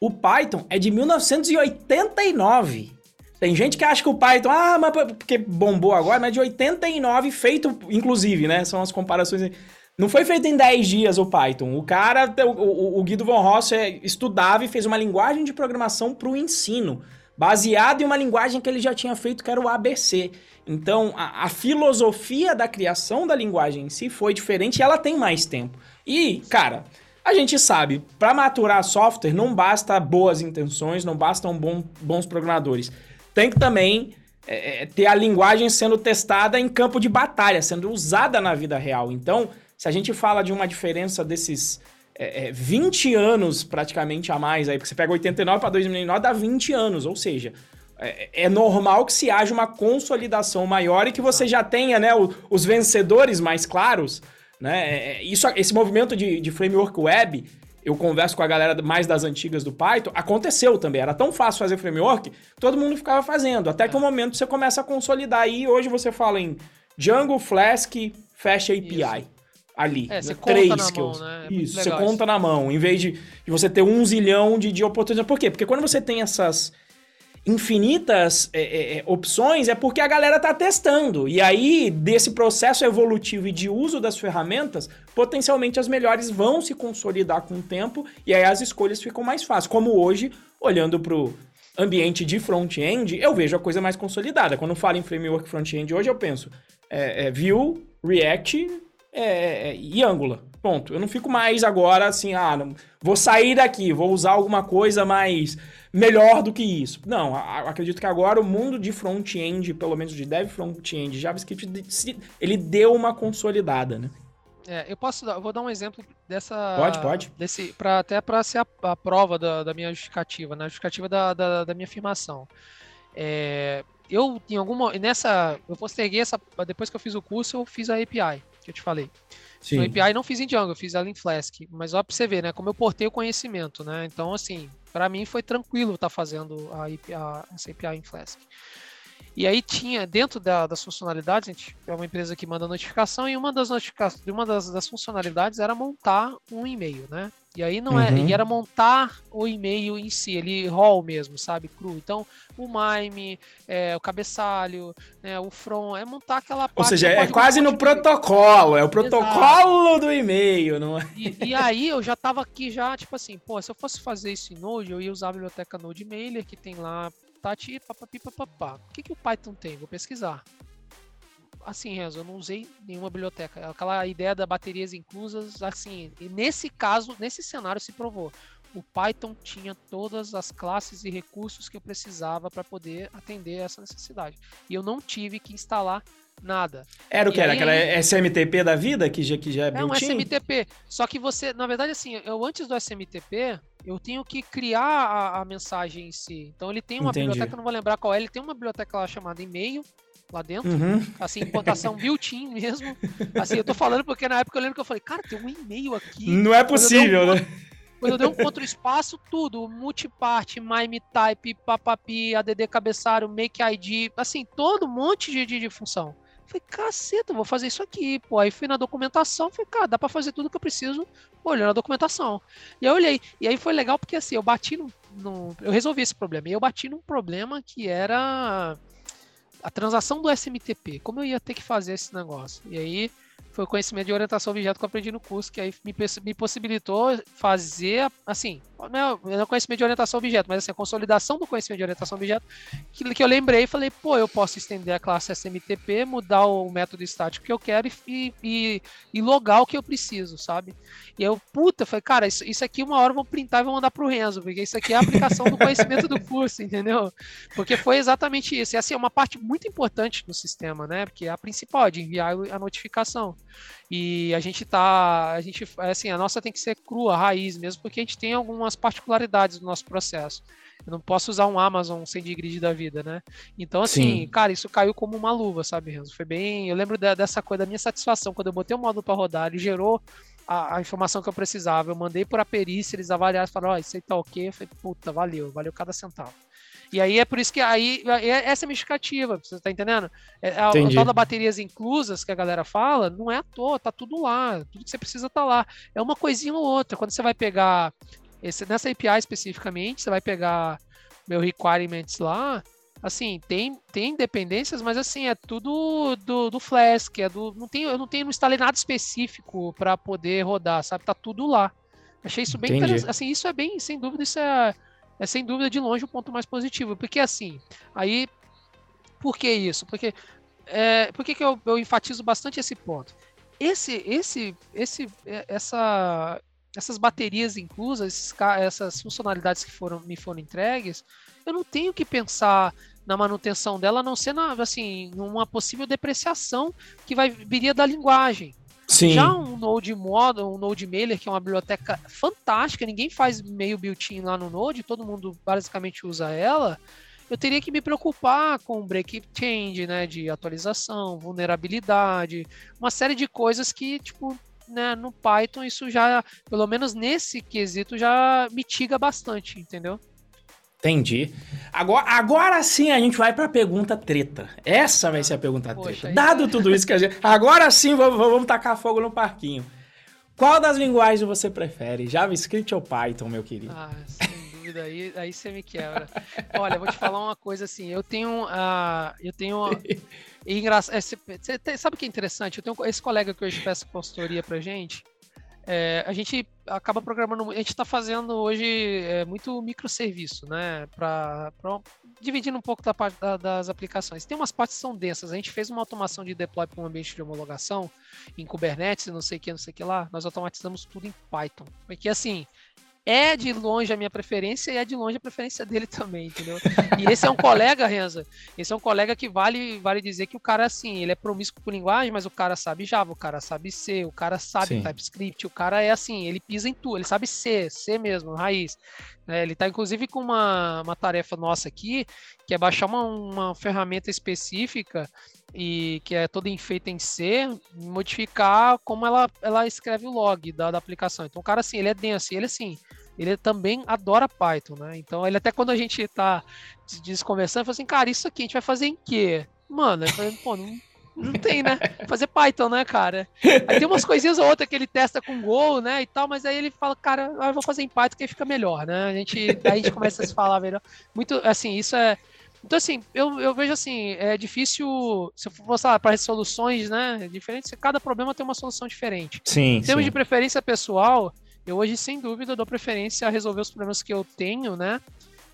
Speaker 1: O Python é de 1989. Tem gente que acha que o Python, ah, mas porque bombou agora, mas é de 89, feito, inclusive, né? São as comparações. Não foi feito em 10 dias o Python. O cara, o, o Guido von Ross é, estudava e fez uma linguagem de programação para o ensino, baseado em uma linguagem que ele já tinha feito, que era o ABC. Então, a, a, filosofia da criação da linguagem em si foi diferente e ela tem mais tempo. E, cara, a gente sabe, para maturar software não basta boas intenções, não bastam bom, bons programadores. Tem que também é, é, ter a linguagem sendo testada em campo de batalha, sendo usada na vida real. Então, se a gente fala de uma diferença desses é, é, 20 anos praticamente a mais aí, porque você pega 89 para 2009 dá 20 anos, ou seja, é, é, normal que se haja uma consolidação maior e que você já tenha né, os vencedores mais claros. Né? É, é, isso, esse movimento de, de framework web, eu converso com a galera mais das antigas do Python, aconteceu também. Era tão fácil fazer framework, todo mundo ficava fazendo. Até que o um momento você começa a consolidar. E hoje você fala em Django, Flask, Fast API. Isso ali. É, você três skills. Mão, né? É isso, você conta na mão, em vez de, de você ter um zilhão de, de oportunidades. Por quê? Porque quando você tem essas infinitas é, é, é, opções é porque a galera tá testando. E aí, desse processo evolutivo e de uso das ferramentas, potencialmente as melhores vão se consolidar com o tempo e aí as escolhas ficam mais fáceis. Como hoje, olhando pro ambiente de front-end, eu vejo a coisa mais consolidada. Quando eu falo em framework front-end hoje, eu penso é, é Vue, React é, e Angular. Ponto. Eu não fico mais agora assim, ah, não, vou sair daqui, vou usar alguma coisa mais melhor do que isso. Não, acredito que agora o mundo de front-end, pelo menos de dev front-end, JavaScript, ele deu uma consolidada, né?
Speaker 2: É, eu posso dar, eu vou dar um exemplo dessa.
Speaker 1: Pode, pode.
Speaker 2: Desse, pra, até para ser a, a, prova da, da, minha justificativa, né? A justificativa da, da, da minha afirmação. É, eu, em alguma. Nessa. Eu posterguei essa. Depois que eu fiz o curso, eu fiz a API, que eu te falei. Sim. No API não fiz em Django, eu fiz ela em Flask. Mas ó, pra você ver, né? Como eu portei o conhecimento, né? Então, assim, para mim foi tranquilo estar tá fazendo a, API, a, essa API em Flask. E aí tinha, dentro da, das funcionalidades, a gente é uma empresa que manda notificação, e uma das notificações, uma das, das funcionalidades era montar um e-mail, né? E aí não é, uhum. e era montar o e-mail em si, ele raw mesmo, sabe, cru. Então, o MIME, é, o cabeçalho, né, o front, é montar aquela
Speaker 1: parte. Ou seja, é quase no protocolo, é o protocolo Exato. do e-mail, não é?
Speaker 2: E, e, aí eu já tava aqui já, tipo assim, pô, se eu fosse fazer isso em Node, eu ia usar a biblioteca Node Mailer, que tem lá Tati, papapi, papapá. O que, que o Python tem? Vou pesquisar assim, Renzo, eu não usei nenhuma biblioteca. Aquela ideia da baterias inclusas, assim, e nesse caso, nesse cenário se provou. O Python tinha todas as classes e recursos que eu precisava para poder atender essa necessidade. E eu não tive que instalar nada.
Speaker 1: Era o que? Era aquela SMTP da vida que já, que já é
Speaker 2: É um SMTP. Só que você, na verdade, assim, eu antes do SMTP, eu tenho que criar a, a mensagem em si. Então ele tem uma Entendi. biblioteca, não vou lembrar qual é, ele tem uma biblioteca lá chamada e-mail, lá dentro. Uhum. Assim, importação built-in mesmo. Assim, eu tô falando porque na época eu lembro que eu falei, cara, tem um e-mail aqui.
Speaker 1: Não é possível,
Speaker 2: um
Speaker 1: né?
Speaker 2: Quando eu dei um contra espaço, tudo, multipart, mime type, papapi, add cabeçalho, make ID, assim, todo um monte de, de, de função. Falei, caceta, vou fazer isso aqui, pô. Aí fui na documentação, falei, cara, dá pra fazer tudo que eu preciso olhando a documentação. E aí eu olhei. E aí foi legal porque assim, eu bati no, no. Eu resolvi esse problema. E eu bati num problema que era a transação do SMTP, como eu ia ter que fazer esse negócio? E aí foi o conhecimento de orientação objeto que eu aprendi no curso, que aí me, me possibilitou fazer, assim, não, não é conhecimento de orientação objeto, mas assim, a consolidação do conhecimento de orientação objeto, que, que eu lembrei e falei, pô, eu posso estender a classe SMTP, mudar o método estático que eu quero e, e, e logar o que eu preciso, sabe? E eu, puta, falei, cara, isso, isso aqui uma hora eu vou printar e vou mandar pro Renzo, porque isso aqui é a aplicação do conhecimento do curso, entendeu? Porque foi exatamente isso. E assim, é uma parte muito importante no sistema, né? Porque é a principal, de enviar a notificação. E a gente tá, a gente, assim, a nossa tem que ser crua, raiz mesmo, porque a gente tem algumas particularidades do nosso processo. Eu não posso usar um Amazon sem grid da vida, né? Então, assim, Sim. cara, isso caiu como uma luva, sabe, Renzo? Foi bem. Eu lembro da, dessa coisa, da minha satisfação, quando eu botei o módulo para rodar, ele gerou a, a, informação que eu precisava. Eu mandei por a perícia, eles avaliaram e falaram: Ó, oh, isso aí tá ok. Eu falei: puta, valeu, valeu cada centavo. E aí é por isso que aí é, essa é a justificativa, você tá entendendo? É, a, a tal da baterias inclusas que a galera fala, não é à toa, tá tudo lá, tudo que você precisa tá lá. É uma coisinha ou outra. Quando você vai pegar esse, nessa API especificamente, você vai pegar meu requirements lá, assim, tem, tem dependências, mas assim, é tudo do, do Flask, é do, não tem, eu não tenho, não instalei nada específico para poder rodar, sabe? Tá tudo lá. Achei isso bem interessante. Assim, isso é bem, sem dúvida, isso é, é sem dúvida de longe o ponto mais positivo. Porque assim, aí. Por que isso? Porque. É, por que, que eu, eu enfatizo bastante esse ponto? Esse, esse, esse, é, essa, essas baterias inclusas, essas funcionalidades que foram, me foram entregues, eu não tenho que pensar na manutenção dela, a não ser na, assim, numa possível depreciação que vai viria da linguagem. Sim. Já um Node Model, um Node Mailer, que é uma biblioteca fantástica, ninguém faz meio built-in lá no Node, todo mundo basicamente usa ela. Eu teria que me preocupar com break change, né, de atualização, vulnerabilidade, uma série de coisas que, tipo, né, no Python isso já, pelo menos nesse quesito, já mitiga bastante, entendeu?
Speaker 1: Entendi. Agora, agora sim a gente vai para a pergunta treta. Essa vai ser a pergunta Poxa, treta. Dado tudo isso que a gente. Agora sim vamos, vamos tacar fogo no parquinho. Qual das linguagens você prefere? JavaScript ou Python, meu querido?
Speaker 2: Ah, sem dúvida. Aí, aí você me quebra. Olha, vou te falar uma coisa assim. Eu tenho. Uh, eu tenho. engraçado. É, sabe o que é interessante? Eu tenho esse colega que hoje peça consultoria pra gente. É, a gente acaba programando, a gente está fazendo hoje é, muito microserviço, né? Para dividindo um pouco da parte da, das aplicações. Tem umas partes que são densas. A gente fez uma automação de deploy para um ambiente de homologação em Kubernetes, não sei o que, não sei o que lá. Nós automatizamos tudo em Python. Porque assim, é de longe a minha preferência e é de longe a preferência dele também, entendeu? E esse é um colega, Renza, esse é um colega que vale, vale dizer que o cara, assim, ele é promíscuo com linguagem, mas o cara sabe Java, o cara sabe C, o cara sabe Sim. TypeScript, o cara é assim, ele pisa em tudo, ele sabe C, C mesmo, raiz. É, ele está inclusive com uma, uma tarefa nossa aqui, que é baixar uma, uma ferramenta específica e que é toda feita em C, modificar como ela, ela escreve o log da, da aplicação. Então o cara assim, ele é denso, ele assim, ele também adora Python, né? Então ele até quando a gente tá desconversando, fala assim, cara, isso aqui a gente vai fazer em quê? Mano, eu falei, pô, não, não tem, né? Fazer Python, né, cara? Aí tem umas coisinhas ou outras que ele testa com Go, né, e tal, mas aí ele fala, cara, eu vou fazer em Python que fica melhor, né? A gente, aí a gente começa a se falar melhor. Muito, assim, isso é então, assim, eu, eu vejo assim, é difícil, se eu for falar para soluções, né, diferentes, cada problema tem uma solução diferente.
Speaker 1: Sim,
Speaker 2: Em termos
Speaker 1: sim.
Speaker 2: de preferência pessoal, eu hoje, sem dúvida, dou preferência a resolver os problemas que eu tenho, né,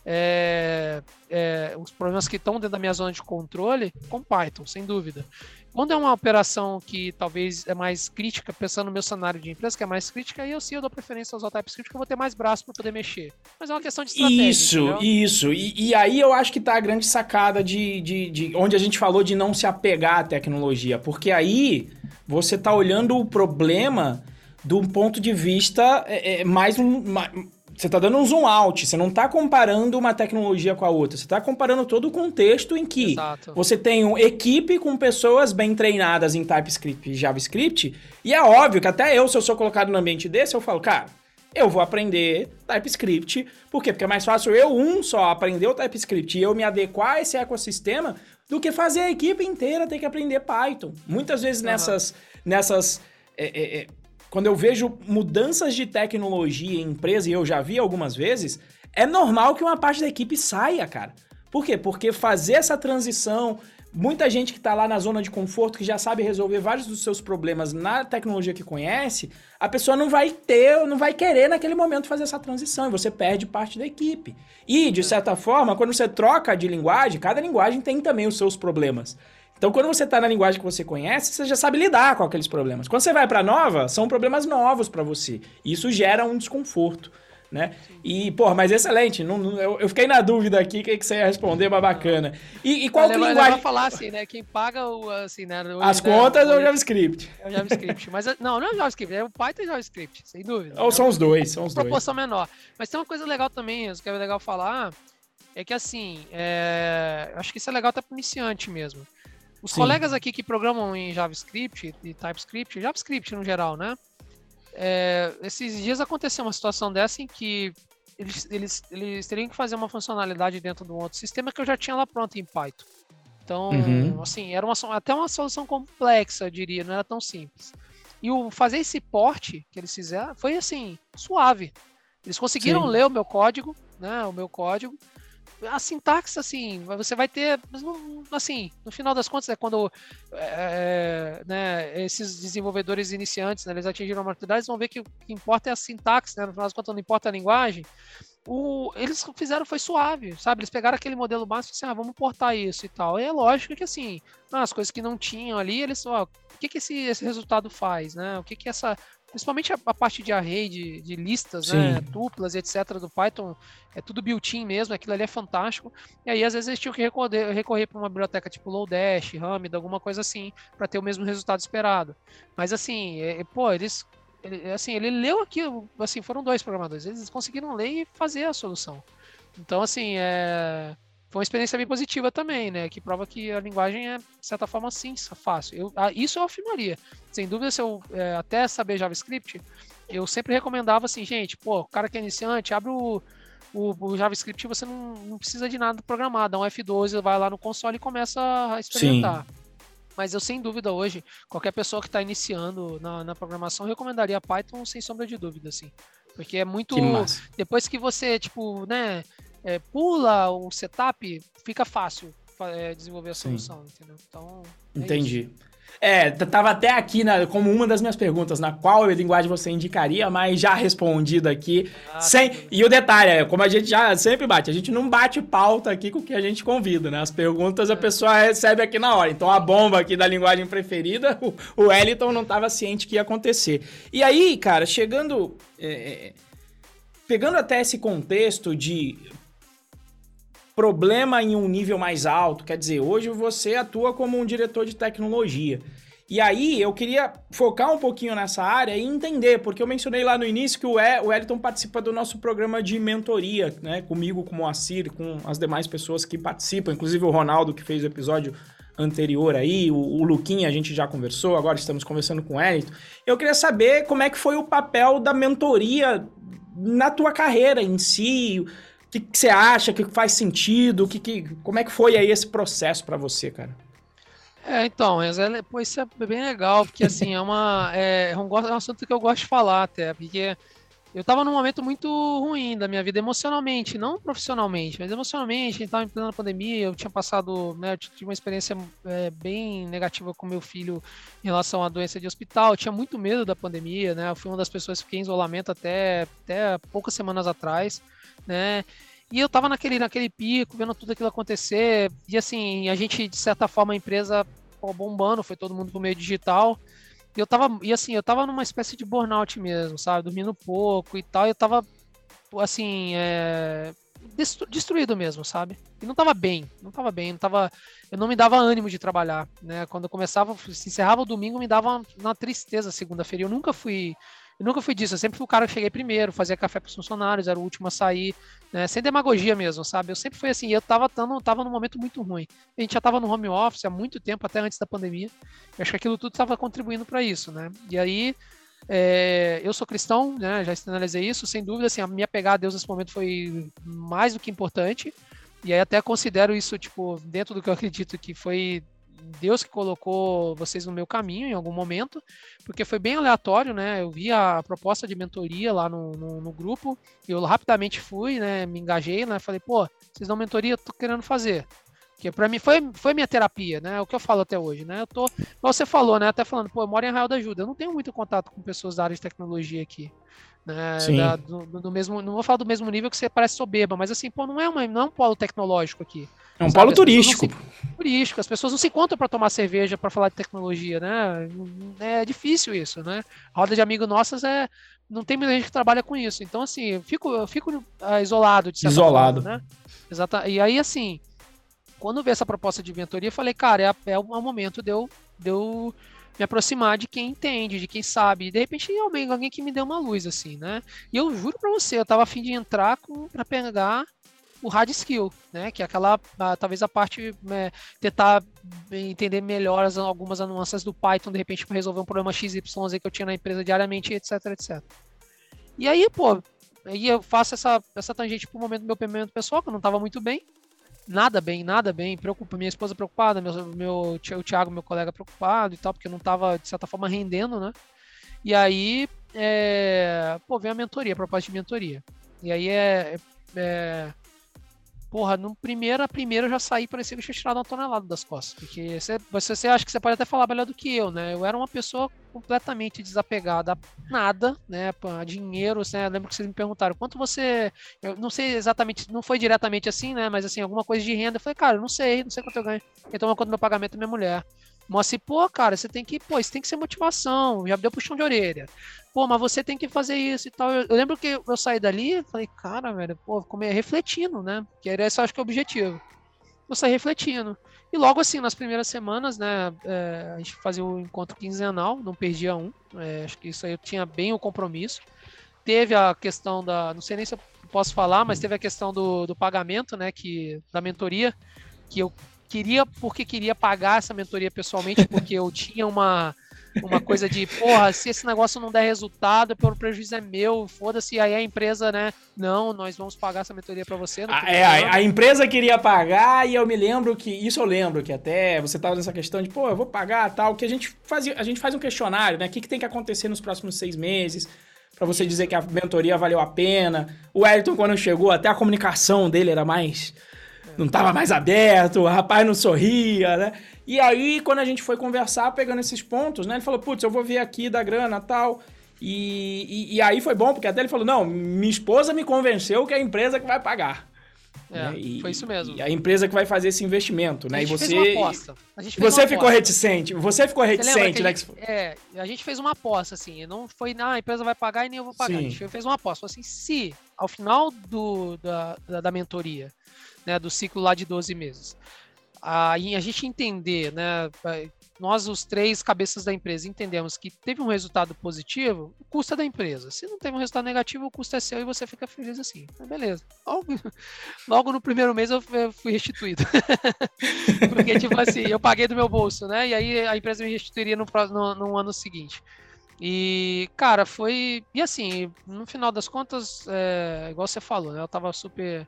Speaker 2: é, é, os problemas que estão dentro da minha zona de controle com Python, sem dúvida. Quando é uma operação que talvez é mais crítica, pensando no meu cenário de empresa, que é mais crítica, aí eu sim eu dou preferência a usar o TypeScript, que eu vou ter mais braço para poder mexer. Mas é uma questão de estratégia.
Speaker 1: Isso, entendeu? isso. E, e, aí eu acho que tá a grande sacada de, de, de onde a gente falou de não se apegar à tecnologia. Porque aí você tá olhando o problema de um ponto de vista é, é mais um, você está dando um zoom out, você não está comparando uma tecnologia com a outra, você está comparando todo o contexto em que Exato. você tem uma equipe com pessoas bem treinadas em TypeScript e JavaScript, e é óbvio que até eu, se eu sou colocado no ambiente desse, eu falo, cara, eu vou aprender TypeScript, por quê? Porque é mais fácil eu, um só, aprender o TypeScript e eu me adequar a esse ecossistema do que fazer a equipe inteira ter que aprender Python. Muitas vezes uhum. nessas, nessas é, é, é quando eu vejo mudanças de tecnologia em empresa, e eu já vi algumas vezes, é normal que uma parte da equipe saia, cara. Por quê? Porque fazer essa transição, muita gente que está lá na zona de conforto, que já sabe resolver vários dos seus problemas na tecnologia que conhece, a pessoa não vai ter, não vai querer naquele momento fazer essa transição e você perde parte da equipe. E, de certa forma, quando você troca de linguagem, cada linguagem tem também os seus problemas. Então, quando você está na linguagem que você conhece, você já sabe lidar com aqueles problemas. Quando você vai para nova, são problemas novos para você. E isso gera um desconforto. Né? E, porra, mas excelente. Não, não, eu, eu, fiquei na dúvida aqui o que, que você ia responder, mas bacana. E, e qual que linguagem...
Speaker 2: Eu falar assim, né? Quem paga o, assim, né?
Speaker 1: As contas é o JavaScript.
Speaker 2: É o JavaScript. mas não, não é o JavaScript, é o Python e o JavaScript, sem dúvida.
Speaker 1: Ou são os dois, são os
Speaker 2: dois. Proporção menor. Mas tem uma coisa legal também, que é legal falar, é que assim, é... acho que isso é legal até para iniciante mesmo. Os Sim. colegas aqui que programam em JavaScript e TypeScript, JavaScript no geral, né? É, esses dias aconteceu uma situação dessa em que eles, eles, eles teriam que fazer uma funcionalidade dentro de um outro sistema que eu já tinha lá pronto em Python. Então, uhum. assim, era uma, até uma solução complexa, eu diria, não era tão simples. E o fazer esse porte que eles fizeram foi assim, suave. Eles conseguiram Sim. ler o meu código, né? O meu código. A sintaxe, assim, você vai ter. Assim, no final das contas, é quando é, é, né, esses desenvolvedores iniciantes, né, eles atingiram a maturidade, eles vão ver que o que importa é a sintaxe, né? No final das contas, não importa a linguagem o, eles fizeram foi suave, sabe? Eles pegaram aquele modelo básico e assim, ah, vamos portar isso e tal. E é lógico que assim, ah, as coisas que não tinham ali, eles, ó, o que que esse, esse resultado faz, né? O que que essa, principalmente a, a parte de array, de, de listas, né? Tuplas e etc. do Python, é tudo built-in mesmo, aquilo ali é fantástico. E aí, às vezes, eles tinham que recorrer, recorrer para uma biblioteca tipo Lodash, Hamid, alguma coisa assim, para ter o mesmo resultado esperado. Mas assim, é, pô, eles ele, assim, ele leu aquilo, assim, foram dois programadores, eles conseguiram ler e fazer a solução. Então, assim, é, foi uma experiência bem positiva também, né? Que prova que a linguagem é, de certa forma, sim, fácil. Eu, isso eu afirmaria. Sem dúvida, se eu é, até saber JavaScript, eu sempre recomendava assim, gente, pô, o cara que é iniciante, abre o, o, o JavaScript, você não, não, precisa de nada programado, dá um F12, vai lá no console e começa a experimentar. Sim. Mas eu, sem dúvida, hoje, qualquer pessoa que está iniciando na, na, programação, recomendaria Python sem sombra de dúvida, assim. Porque é muito. Que depois que você, tipo, né, é, pula o setup, fica fácil é, desenvolver a solução, Sim. entendeu? Então.
Speaker 1: É Entendi. Isso. É, tava até aqui na, como uma das minhas perguntas, na qual linguagem você indicaria, mas já respondido aqui. Ah, sem, e o detalhe é, como a gente já sempre bate, a gente não bate pauta aqui com o que a gente convida, né? As perguntas a é. pessoa recebe aqui na hora. Então a bomba aqui da linguagem preferida, o, o Wellington não estava ciente que ia acontecer. E aí, cara, chegando. É, é, pegando até esse contexto de problema em um nível mais alto. Quer dizer, hoje você atua como um diretor de tecnologia. E aí eu queria focar um pouquinho nessa área e entender, porque eu mencionei lá no início que o Wellington participa do nosso programa de mentoria, né? Comigo, com o Moacir, com as demais pessoas que participam, inclusive o Ronaldo, que fez o episódio anterior aí, o, o Luquinha a gente já conversou, agora estamos conversando com o Wellington. Eu queria saber como é que foi o papel da mentoria na tua carreira em si, que, que você acha que faz sentido? Que, que, como é que foi aí esse processo para você, cara?
Speaker 2: É, então, pô, isso é bem legal, porque assim, é uma. É, é, um, é um assunto que eu gosto de falar até, porque eu tava num momento muito ruim da minha vida emocionalmente, não profissionalmente, mas emocionalmente, tava em plena pandemia, eu tinha passado, né, eu tive uma experiência é, bem negativa com meu filho em relação à doença de hospital, eu tinha muito medo da pandemia, né, eu fui uma das pessoas que fiquei em isolamento até, até poucas semanas atrás, né? E eu tava naquele, naquele pico, vendo tudo aquilo acontecer. E assim, a gente, de certa forma, a empresa pô, bombando, foi todo mundo pro meio digital. E eu tava, e assim, eu tava numa espécie de burnout mesmo, sabe? Dormindo pouco e tal. E eu tava, assim, é, destruído mesmo, sabe? E não tava bem, não tava bem, não tava, eu não me dava ânimo de trabalhar, né? Quando eu começava, se encerrava o domingo, me dava uma tristeza segunda-feira. Eu nunca fui eu nunca fui disso, eu sempre fui o cara que cheguei primeiro, fazia café para os funcionários, era o último a sair, né? Sem demagogia mesmo, sabe? Eu sempre fui assim, eu tava, tando, tava num momento muito ruim. A gente já tava no home office há muito tempo, até antes da pandemia. Eu acho que aquilo tudo estava contribuindo para isso, né? E aí, é, eu sou cristão, né? Já externalizei isso, sem dúvida, assim, a minha pegada a Deus nesse momento foi mais do que importante. E aí até considero isso, tipo, dentro do que eu acredito que foi Deus que colocou vocês no meu caminho em algum momento, porque foi bem aleatório, né? Eu vi a proposta de mentoria lá no, no, no grupo, eu rapidamente fui, né? Me engajei, né? Falei, pô, vocês dão mentoria, eu tô querendo fazer. Que para mim foi, foi minha terapia, né? O que eu falo até hoje, né? Eu tô, você falou, né? Até falando, pô, eu moro em Arraial da Ajuda, eu não tenho muito contato com pessoas da área de tecnologia aqui. Né, da, do, do, mesmo, não vou falar do mesmo nível que você parece soberba, mas assim, pô, não é, uma, não é um polo tecnológico aqui.
Speaker 1: É um sabe? polo turístico.
Speaker 2: Se, turístico, as pessoas não se encontram para tomar cerveja para falar de tecnologia, né? É difícil isso, né? A roda de amigos nossas é. Não tem muita gente que trabalha com isso. Então, assim, eu fico, eu fico uh, isolado de
Speaker 1: certa Isolado.
Speaker 2: Forma, né? Exata, e aí, assim, quando eu vi essa proposta de mentoria, eu falei, cara, é, é o momento de eu, de eu me aproximar de quem entende, de quem sabe. E de repente alguém, alguém que me deu uma luz, assim, né? E eu juro pra você, eu tava afim de entrar com, pra pegar o hard skill, né? Que é aquela, a, talvez a parte, é, tentar entender melhor as, algumas nuances do Python, de repente, para resolver um problema XYZ que eu tinha na empresa diariamente, etc, etc. E aí, pô, aí eu faço essa, essa tangente pro momento do meu momento pessoal, que eu não tava muito bem. Nada bem, nada bem. Preocupa, minha esposa preocupada, meu, meu, o Thiago, meu colega, preocupado e tal, porque eu não tava, de certa forma, rendendo, né? E aí, é, pô, vem a mentoria, a proposta de mentoria. E aí é, é porra, no primeiro, a primeira eu já saí, parecia que eu tinha tirado uma tonelada das costas. Porque você, você, acha que você pode até falar melhor do que eu, né? Eu era uma pessoa completamente desapegada a nada, né? A dinheiro, né? Eu lembro que vocês me perguntaram quanto você. Eu não sei exatamente, não foi diretamente assim, né? Mas assim, alguma coisa de renda. Eu falei, cara, eu não sei, não sei quanto eu ganho. Então, quanto meu pagamento é minha mulher. Mas assim, pô, cara, você tem que, pô, isso tem que ser motivação, já deu puxão de orelha. Pô, mas você tem que fazer isso e tal. Eu, eu lembro que eu saí dali falei, cara, velho, pô, comer refletindo, né? Que era esse, acho que é o objetivo. Eu saí refletindo. E logo assim, nas primeiras semanas, né, é, a gente fazia o encontro quinzenal, não perdia um. É, acho que isso aí eu tinha bem o compromisso. Teve a questão da, não sei nem se eu posso falar, mas teve a questão do, do pagamento, né, que da mentoria, que eu queria porque queria pagar essa mentoria pessoalmente, porque eu tinha uma, uma coisa de, porra, se esse negócio não der resultado, o prejuízo é meu, foda-se, aí a empresa, né, não, nós vamos pagar essa mentoria para você.
Speaker 1: Ah, é, a, a, empresa queria pagar e eu me lembro que, isso eu lembro, que até você tava nessa questão de, pô, eu vou pagar tal, que a gente fazia, a gente faz um questionário, né, o que, que tem que acontecer nos próximos seis meses, para você dizer que a mentoria valeu a pena. O Elton, quando chegou, até a comunicação dele era mais não tava mais aberto, o rapaz não sorria, né? E aí, quando a gente foi conversar, pegando esses pontos, né? Ele falou, putz, eu vou ver aqui da grana tal. E, e, e, aí foi bom, porque até ele falou, não, minha esposa me convenceu que é a empresa que vai pagar.
Speaker 2: É, né? e, foi isso mesmo.
Speaker 1: E a empresa que vai fazer esse investimento, né?
Speaker 2: A gente
Speaker 1: e você, você ficou reticente. Você ficou reticente,
Speaker 2: né? Gente, é, a gente fez uma aposta, assim. Não foi, ah, a empresa vai pagar e nem eu vou pagar. Sim. A gente fez uma aposta. Assim, se ao final do, da, da, da mentoria né, do ciclo lá de 12 meses. Aí a gente entender, né, nós os três cabeças da empresa entendemos que teve um resultado positivo, o custo é da empresa. Se não teve um resultado negativo, o custo é seu e você fica feliz assim. Mas beleza. Logo, logo no primeiro mês eu fui restituído. Porque, tipo assim, eu paguei do meu bolso, né? E aí a empresa me restituiria no, no, no ano seguinte. E, cara, foi. E assim, no final das contas, é, igual você falou, né? Eu tava super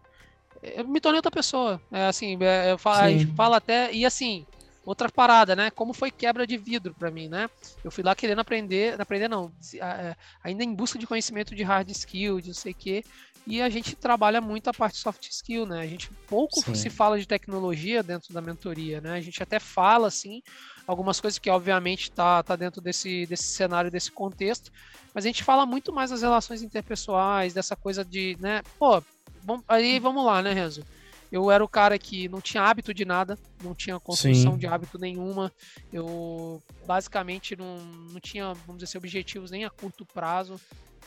Speaker 2: eu me tornei outra pessoa. É, assim, é, eu falo, a gente fala até. E assim, outra parada, né? Como foi quebra de vidro para mim, né? Eu fui lá querendo aprender, aprender não, é, ainda em busca de conhecimento de hard skill, de não sei o quê. E a gente trabalha muito a parte soft skill, né? A gente pouco Sim. se fala de tecnologia dentro da mentoria, né? A gente até fala, assim, algumas coisas que obviamente tá, tá dentro desse, desse cenário, desse contexto, mas a gente fala muito mais das relações interpessoais, dessa coisa de, né? Pô, Bom, aí vamos lá, né, Renzo? Eu era o cara que não tinha hábito de nada, não tinha construção Sim. de hábito nenhuma. Eu basicamente não, não tinha, vamos dizer assim, objetivos nem a curto prazo.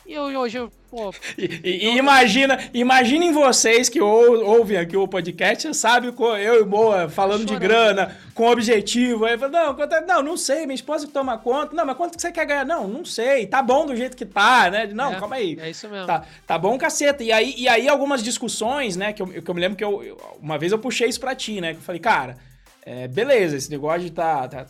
Speaker 2: E eu, hoje eu, pô.
Speaker 1: E, eu... imagina, imaginem vocês que ou, ouvem aqui o podcast, sabe, eu e Boa falando de grana, com objetivo. Aí não, é, não, não sei, minha esposa que toma conta. Não, mas quanto que você quer ganhar? Não, não sei. Tá bom do jeito que tá, né? Não, é, calma aí.
Speaker 2: É isso mesmo.
Speaker 1: Tá, tá bom, caceta. E aí, e aí algumas discussões, né? Que eu, que eu me lembro que eu, uma vez eu puxei isso pra ti, né? Que eu falei, cara, é, beleza, esse negócio de tá, tá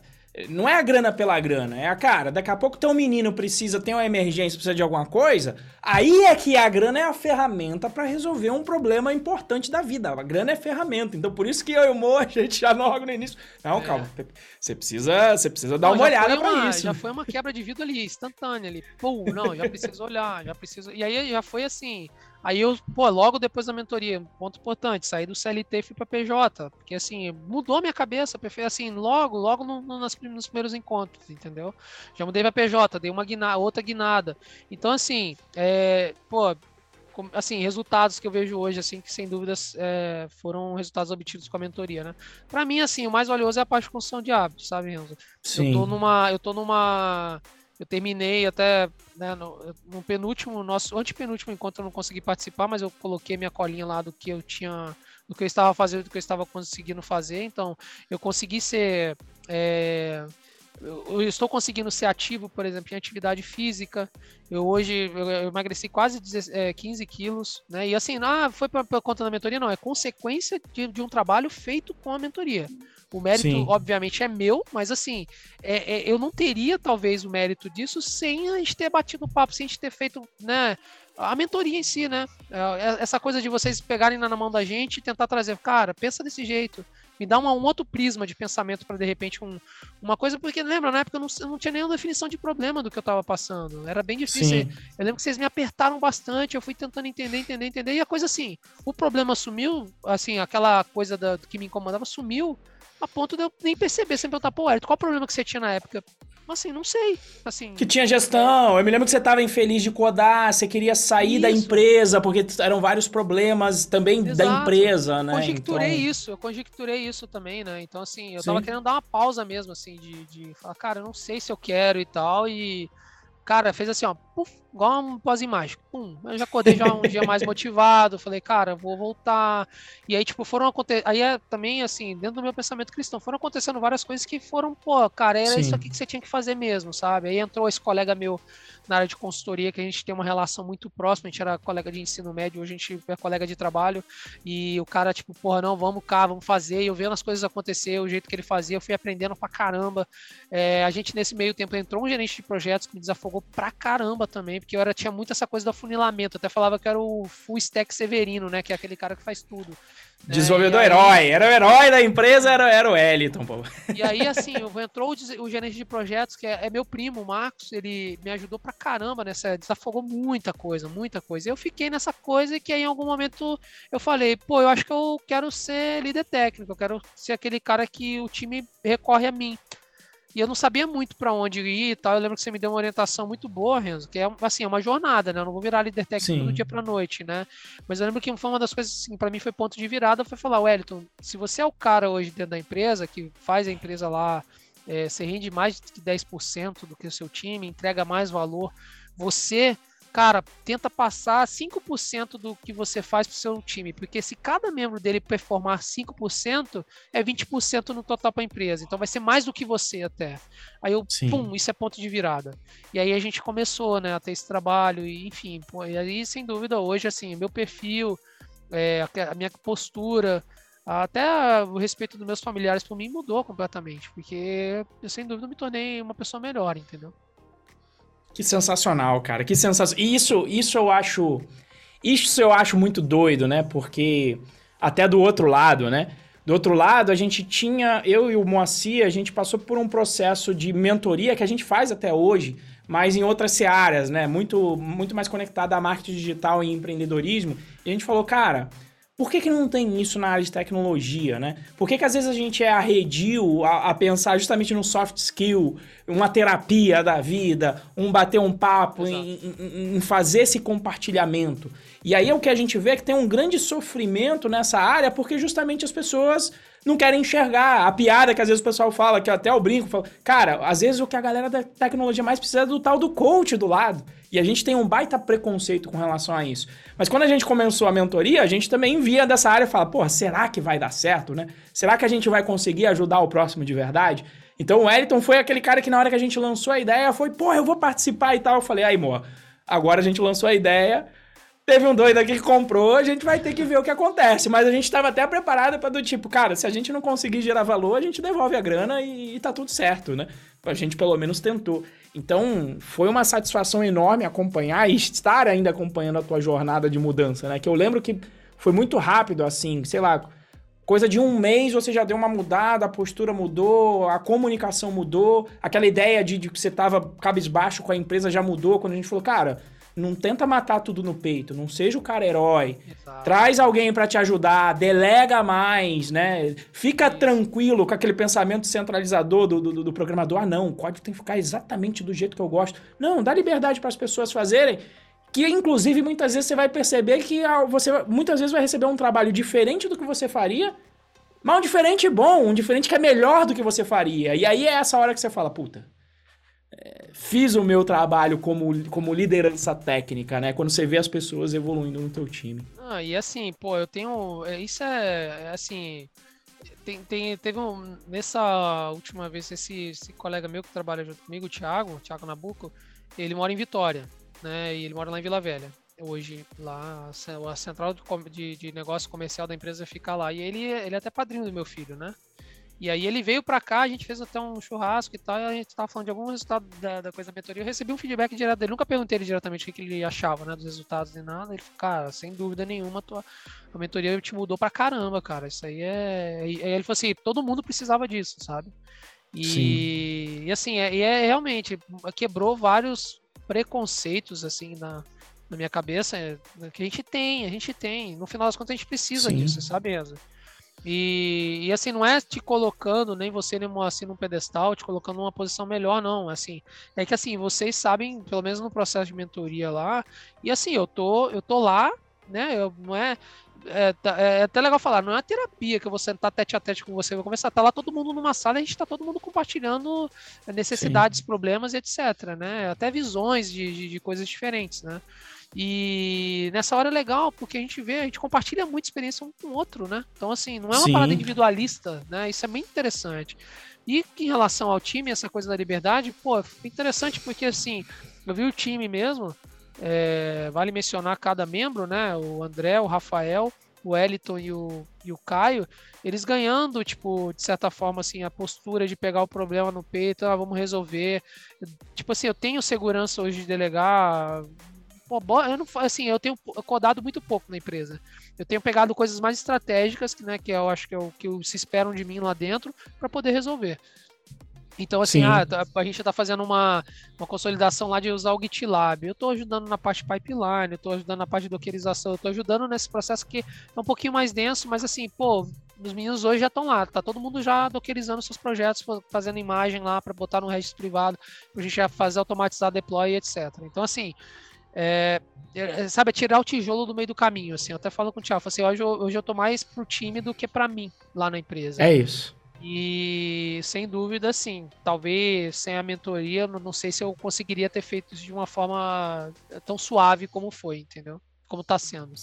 Speaker 1: não é a grana pela grana, é a cara. Daqui a pouco teu menino precisa, tem uma emergência, precisa de alguma coisa. Aí é que a grana é a ferramenta para resolver um problema importante da vida. A grana é ferramenta. Então por isso que eu e o Mo, a gente já logo no início. Não, é. calma. Você precisa, você precisa dar não, uma olhada para isso.
Speaker 2: Já foi uma quebra de vida ali, instantânea ali. Pô, não, já preciso olhar, já preciso. E aí já foi assim. Aí eu, pô, logo depois da mentoria, ponto importante, saí do CLT e fui para PJ, porque assim, mudou minha cabeça, assim, logo, logo no, no, nas, nos primeiros encontros, entendeu? Já mudei para PJ, dei uma guinada, outra guinada. Então, assim, é, pô, assim, resultados que eu vejo hoje, assim, que sem dúvidas é, foram resultados obtidos com a mentoria, né? Para mim, assim, o mais valioso é a parte de construção de hábitos, sabe, Renzo? Sim. Eu tô numa, eu tô numa eu terminei até né, no, no, penúltimo, nosso antepenúltimo encontro eu não consegui participar, mas eu coloquei minha colinha lá do que eu tinha, do que eu estava fazendo, do que eu estava conseguindo fazer. Então, eu consegui ser. É, eu estou conseguindo ser ativo, por exemplo, em atividade física. Eu hoje eu emagreci quase 15 é, quilos, né? E assim, ah, foi por conta da mentoria? Não, é consequência de, de um trabalho feito com a mentoria. O mérito, Sim. obviamente, é meu, mas assim, é, é, eu não teria talvez o mérito disso sem a gente ter batido o papo, sem a gente ter feito, né? a mentoria em si, né? É, é, essa coisa de vocês pegarem na mão da gente e tentar trazer, cara, pensa desse jeito. Me dá uma, um outro prisma de pensamento para de repente um, uma coisa, porque lembra, na época eu não, eu não tinha nenhuma definição de problema do que eu estava passando. Era bem difícil. Sim. Eu lembro que vocês me apertaram bastante, eu fui tentando entender, entender, entender. E a coisa assim, o problema sumiu, assim, aquela coisa da, que me incomodava sumiu a ponto de eu nem perceber, sempre perguntar, pô, Hélio, qual o problema que você tinha na época? Assim, não sei. Assim,
Speaker 1: que tinha gestão. Eu me lembro que você estava infeliz de codar, você queria sair isso. da empresa, porque eram vários problemas também Exato. da empresa, né?
Speaker 2: Eu conjecturei então... isso, eu conjecturei isso também, né? Então, assim, eu Sim. tava querendo dar uma pausa mesmo, assim, de, de falar, cara, eu não sei se eu quero e tal, e cara, fez assim, ó, puf, igual um pós mágico. Pum, eu já acordei já um dia mais motivado, falei, cara, vou voltar. E aí, tipo, foram acontecer. Aí é também, assim, dentro do meu pensamento cristão, foram acontecendo várias coisas que foram, pô, cara, era Sim. isso aqui que você tinha que fazer mesmo, sabe? Aí entrou esse colega meu na área de consultoria, que a gente tem uma relação muito próxima, a gente era colega de ensino médio, hoje a gente é colega de trabalho, e o cara, tipo, porra, não, vamos cá, vamos fazer, e eu vendo as coisas acontecer, o jeito que ele fazia, eu fui aprendendo pra caramba. É, a gente, nesse meio tempo, entrou um gerente de projetos que me desafogou pra caramba também, porque eu era, tinha muito essa coisa do afunilamento, até falava que era o full stack severino, né, que é aquele cara que faz tudo.
Speaker 1: Desenvolvedor é, herói. Era o herói da empresa, era, era o Eliton, pô.
Speaker 2: E aí, assim, entrou o, o gerente de projetos, que é, é, meu primo, o Marcos, ele me ajudou pra caramba nessa. Desafogou muita coisa, muita coisa. Eu fiquei nessa coisa que aí em algum momento eu falei, pô, eu acho que eu quero ser líder técnico, eu quero ser aquele cara que o time recorre a mim. E eu não sabia muito para onde ir e tal. Eu lembro que você me deu uma orientação muito boa, Renzo, que é assim, é uma jornada, né? Eu não vou virar líder técnico do dia para noite, né? Mas eu lembro que foi uma das coisas assim, para mim foi ponto de virada, foi falar, Wellington, se você é o cara hoje dentro da empresa que faz a empresa lá é, você rende mais de 10% do que o seu time, entrega mais valor, você cara, tenta passar 5% do que você faz pro seu time, porque se cada membro dele performar 5%, é 20% no total para a empresa. Então vai ser mais do que você até. Aí eu, Sim. pum, isso é ponto de virada. E aí a gente começou, né, a ter esse trabalho e enfim, pô, e aí sem dúvida hoje assim, meu perfil, é, a minha postura, até o respeito dos meus familiares por mim mudou completamente, porque eu sem dúvida me tornei uma pessoa melhor, entendeu?
Speaker 1: Que sensacional, cara. Que sensacional. Isso, isso eu acho. Isso eu acho muito doido, né? Porque até do outro lado, né? Do outro lado, a gente tinha, eu e o Moacir, a gente passou por um processo de mentoria que a gente faz até hoje, mas em outras áreas, né? Muito, muito mais conectada a marketing digital e empreendedorismo. E a gente falou, cara, por que, que não tem isso na área de tecnologia, né? Por que, que às vezes a gente é arredio a, a, pensar justamente no soft skill, uma terapia da vida, um bater um papo, em, em, em, fazer esse compartilhamento? E aí é o que a gente vê que tem um grande sofrimento nessa área, porque justamente as pessoas não querem enxergar. A piada que às vezes o pessoal fala, que até o brinco, fala, cara, às vezes o que a galera da tecnologia mais precisa é do tal do coach do lado. E a gente tem um baita preconceito com relação a isso. Mas quando a gente começou a mentoria, a gente também via dessa área e fala, pô, será que vai dar certo, né? Será que a gente vai conseguir ajudar o próximo de verdade? Então o Wellington foi aquele cara que na hora que a gente lançou a ideia foi, pô, eu vou participar e tal. Eu falei, aí, amor, agora a gente lançou a ideia, teve um doido aqui que comprou, a gente vai ter que ver o que acontece. Mas a gente estava até preparado para do tipo, cara, se a gente não conseguir gerar valor, a gente devolve a grana e, e tá tudo certo, né? A gente pelo menos tentou. Então, foi uma satisfação enorme acompanhar e estar ainda acompanhando a tua jornada de mudança, né? Que eu lembro que foi muito rápido, assim, sei lá, coisa de um mês você já deu uma mudada, a postura mudou, a comunicação mudou, aquela ideia de, de que você tava cabisbaixo com a empresa já mudou, quando a gente falou, cara, não tenta matar tudo no peito, não seja o cara herói. Exato. Traz alguém para te ajudar, delega mais, né? Fica tranquilo com aquele pensamento centralizador do, do, do, programador. Ah, não, o código tem que ficar exatamente do jeito que eu gosto. Não, dá liberdade para as pessoas fazerem. Que inclusive muitas vezes você vai perceber que ah, você muitas vezes vai receber um trabalho diferente do que você faria, mas um diferente bom, um diferente que é melhor do que você faria. E aí é essa hora que você fala, puta, fiz o meu trabalho como, como liderança técnica, né? Quando você vê as pessoas evoluindo no teu time.
Speaker 2: Ah, e assim, pô, eu tenho. É, isso é, é assim. Tem, tem, teve um. Nessa última vez, esse, esse colega meu que trabalha junto comigo, o Thiago, o Thiago Nabuco, ele mora em Vitória, né? E ele mora lá em Vila Velha. Hoje, lá, a central de, de negócio comercial da empresa fica lá. E ele, ele é até padrinho do meu filho, né? E aí ele veio para cá, a gente fez até um churrasco e tal, e a gente tava falando de algum resultado da, da coisa da mentoria. Eu recebi um feedback direto dele, nunca perguntei ele diretamente o que, que ele achava, né, dos resultados e nada. Ele falou, cara, sem dúvida nenhuma, tua, a mentoria te mudou pra caramba, cara. Isso aí é. E aí ele falou assim, todo mundo precisava disso, sabe? E, e assim, é, e é realmente quebrou vários preconceitos assim na, na minha cabeça é, que a gente tem, a gente tem. No final das contas, a gente precisa Sim. disso, sabe, Enzo? E, e, assim, não é te colocando, nem você, nem assim, num pedestal, te colocando numa posição melhor, não. Assim, é que assim, vocês sabem, pelo menos no processo de mentoria lá, e assim, eu tô, eu tô lá, né? Eu, não é, é, tá, é, até legal falar, não é uma terapia que eu vou sentar tete a tete com você, vou começar, tá lá todo mundo numa sala a gente tá todo mundo compartilhando necessidades, Sim. problemas, etc, né? Até visões de, de, de coisas diferentes, né? E nessa hora é legal, porque a gente vê, a gente compartilha muita experiência um com o outro, né? Então, assim, não é uma Sim. parada individualista, né? Isso é bem interessante. E em relação ao time, essa coisa da liberdade, pô, interessante porque, assim, eu vi o time mesmo, é, vale mencionar cada membro, né? O André, o Rafael, o Eliton e o, e o Caio, eles ganhando, tipo, de certa forma, assim, a postura de pegar o problema no peito, ah, vamos resolver. Tipo assim, eu tenho segurança hoje de delegar Pô, eu não assim, eu tenho codado muito pouco na empresa. Eu tenho pegado coisas mais estratégicas, né, que eu acho que é o que se esperam de mim lá dentro, para poder resolver. Então, assim, ah, tá, a gente está fazendo uma, uma consolidação lá de usar o GitLab. Eu estou ajudando na parte pipeline, eu estou ajudando na parte de dockerização, eu estou ajudando nesse processo que é um pouquinho mais denso, mas assim, pô, os meninos hoje já estão lá, tá todo mundo já dockerizando seus projetos, fazendo imagem lá para botar no registro privado, para a gente já fazer automatizar deploy, etc. Então, assim, é, é, sabe, é tirar o tijolo do meio do caminho, assim. Eu até falo com o Thiago, assim, hoje, eu, hoje eu tô mais pro time do que para mim lá na empresa.
Speaker 1: É isso.
Speaker 2: E sem dúvida, sim, talvez sem a mentoria, não sei se eu conseguiria ter feito isso de uma forma tão suave como foi, entendeu? Como tá sendo.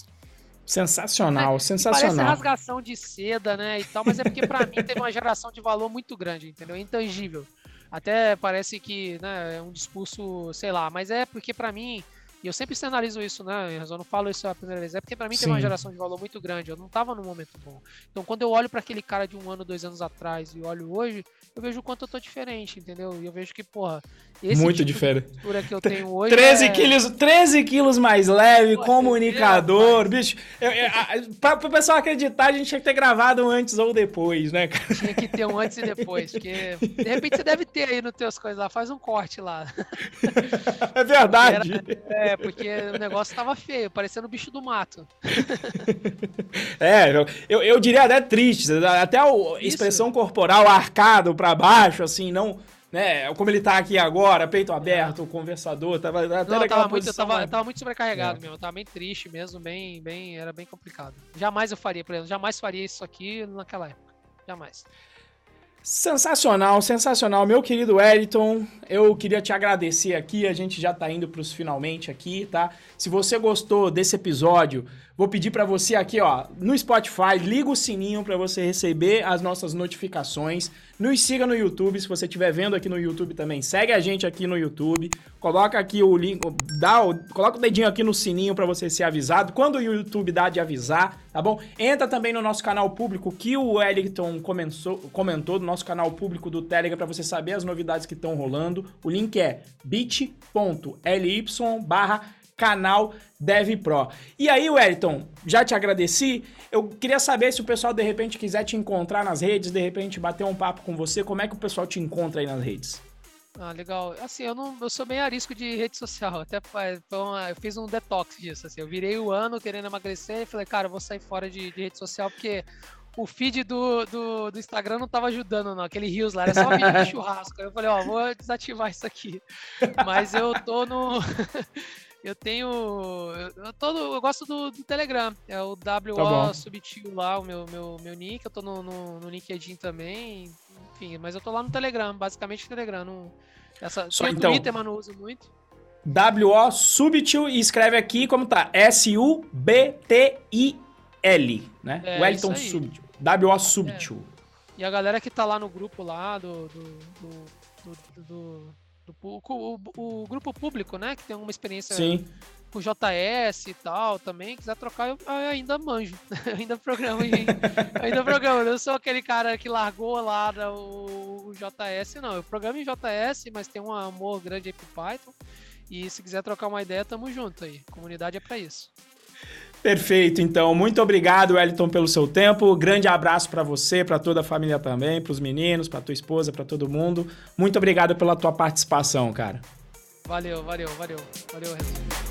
Speaker 1: Sensacional, é, sensacional.
Speaker 2: Parece rasgação de seda, né, e tal, mas é porque para mim teve uma geração de valor muito grande, entendeu? Intangível. Até parece que, né, é um discurso, sei lá, mas é porque para mim e eu sempre sinalizo isso, né? Eu não falo isso a primeira vez. É porque para mim Sim. tem uma geração de valor muito grande. Eu não tava num momento bom. Então quando eu olho para aquele cara de um ano, dois anos atrás e olho hoje, eu vejo o quanto eu tô diferente, entendeu? E eu vejo que, porra,
Speaker 1: esse muito tipo diferente.
Speaker 2: que eu tenho hoje
Speaker 1: 13 é... quilos, 13 quilos mais leve, Pô, comunicador, é, bicho. Eu, eu, pra, pro pessoal acreditar, a gente tinha que ter gravado um antes ou depois, né,
Speaker 2: cara? Tinha que ter um antes e depois, porque de repente você deve ter aí nos teus coisas lá, faz um corte lá.
Speaker 1: É verdade.
Speaker 2: Era, é, porque o negócio tava feio, parecendo o bicho do mato.
Speaker 1: é, eu, eu diria até triste, até a expressão Isso. corporal arcado para baixo, assim, não né? Como ele tá aqui agora, peito aberto, é. conversador, tava até
Speaker 2: Não, tava muito, eu tava, eu tava muito sobrecarregado é. mesmo, eu tava bem triste mesmo, bem, bem, era bem complicado. Jamais eu faria, por exemplo, jamais faria isso aqui naquela época. Jamais.
Speaker 1: Sensacional, sensacional. Meu querido Wellington, eu queria te agradecer aqui. A gente já tá indo pros finalmente aqui, tá? Se você gostou desse episódio, vou pedir para você aqui, ó, no Spotify, liga o sininho para você receber as nossas notificações. Nos siga no YouTube, se você estiver vendo aqui no YouTube também, segue a gente aqui no YouTube. Coloca aqui o link, dá o, coloca o dedinho aqui no sininho para você ser avisado. Quando o YouTube dá de avisar, tá bom? Entra também no nosso canal público que o Wellington comentou, comentou, do nosso canal público do Telegram para você saber as novidades que estão rolando. O link é bit.ly barra canal DevPro. E aí, Wellington, já te agradeci. Eu queria saber se o pessoal de repente quiser te encontrar nas redes, de repente bater um papo com você, como é que o pessoal te encontra aí nas redes?
Speaker 2: Ah, legal. Assim, eu não, eu sou bem arisco de rede social. Até então, eu fiz um detox disso. Assim, eu virei o ano querendo emagrecer e falei, cara, eu vou sair fora de, de rede social porque o feed do, do, do, Instagram não tava ajudando, não. Aquele Rios lá, era só vídeo de churrasco. Aí eu falei, ó, vou desativar isso aqui. Mas eu tô no. Eu tenho. Eu, tô eu gosto do, do, Telegram. É o WO tá Subtil lá, o meu, meu, meu nick. Eu tô no, no, no, LinkedIn também. Enfim, mas eu tô lá no Telegram, basicamente no Telegram. No, essa, Só, então, Twitter, mas não uso muito.
Speaker 1: WO Subtil e escreve aqui como tá. S-U-B-T-I-L, né? É, Wellington Subtil. WO Subtil. É.
Speaker 2: E a galera que tá lá no grupo lá do, do, do, do o, o, o, grupo público, né? Que tem uma experiência Sim. com JS e tal também, quiser trocar, eu, ainda manjo. ainda programo em, ainda programo. Eu sou aquele cara que largou lá o, o, JS, não. Eu programo em JS, mas tenho um amor grande aí pro Python. E se quiser trocar uma ideia, tamo junto aí. comunidade é para isso.
Speaker 1: Perfeito, então. Muito obrigado, Wellington, pelo seu tempo. Grande abraço para você, para toda a família também, para os meninos, para tua esposa, para todo mundo. Muito obrigado pela tua participação, cara.
Speaker 2: Valeu, valeu, valeu. Valeu.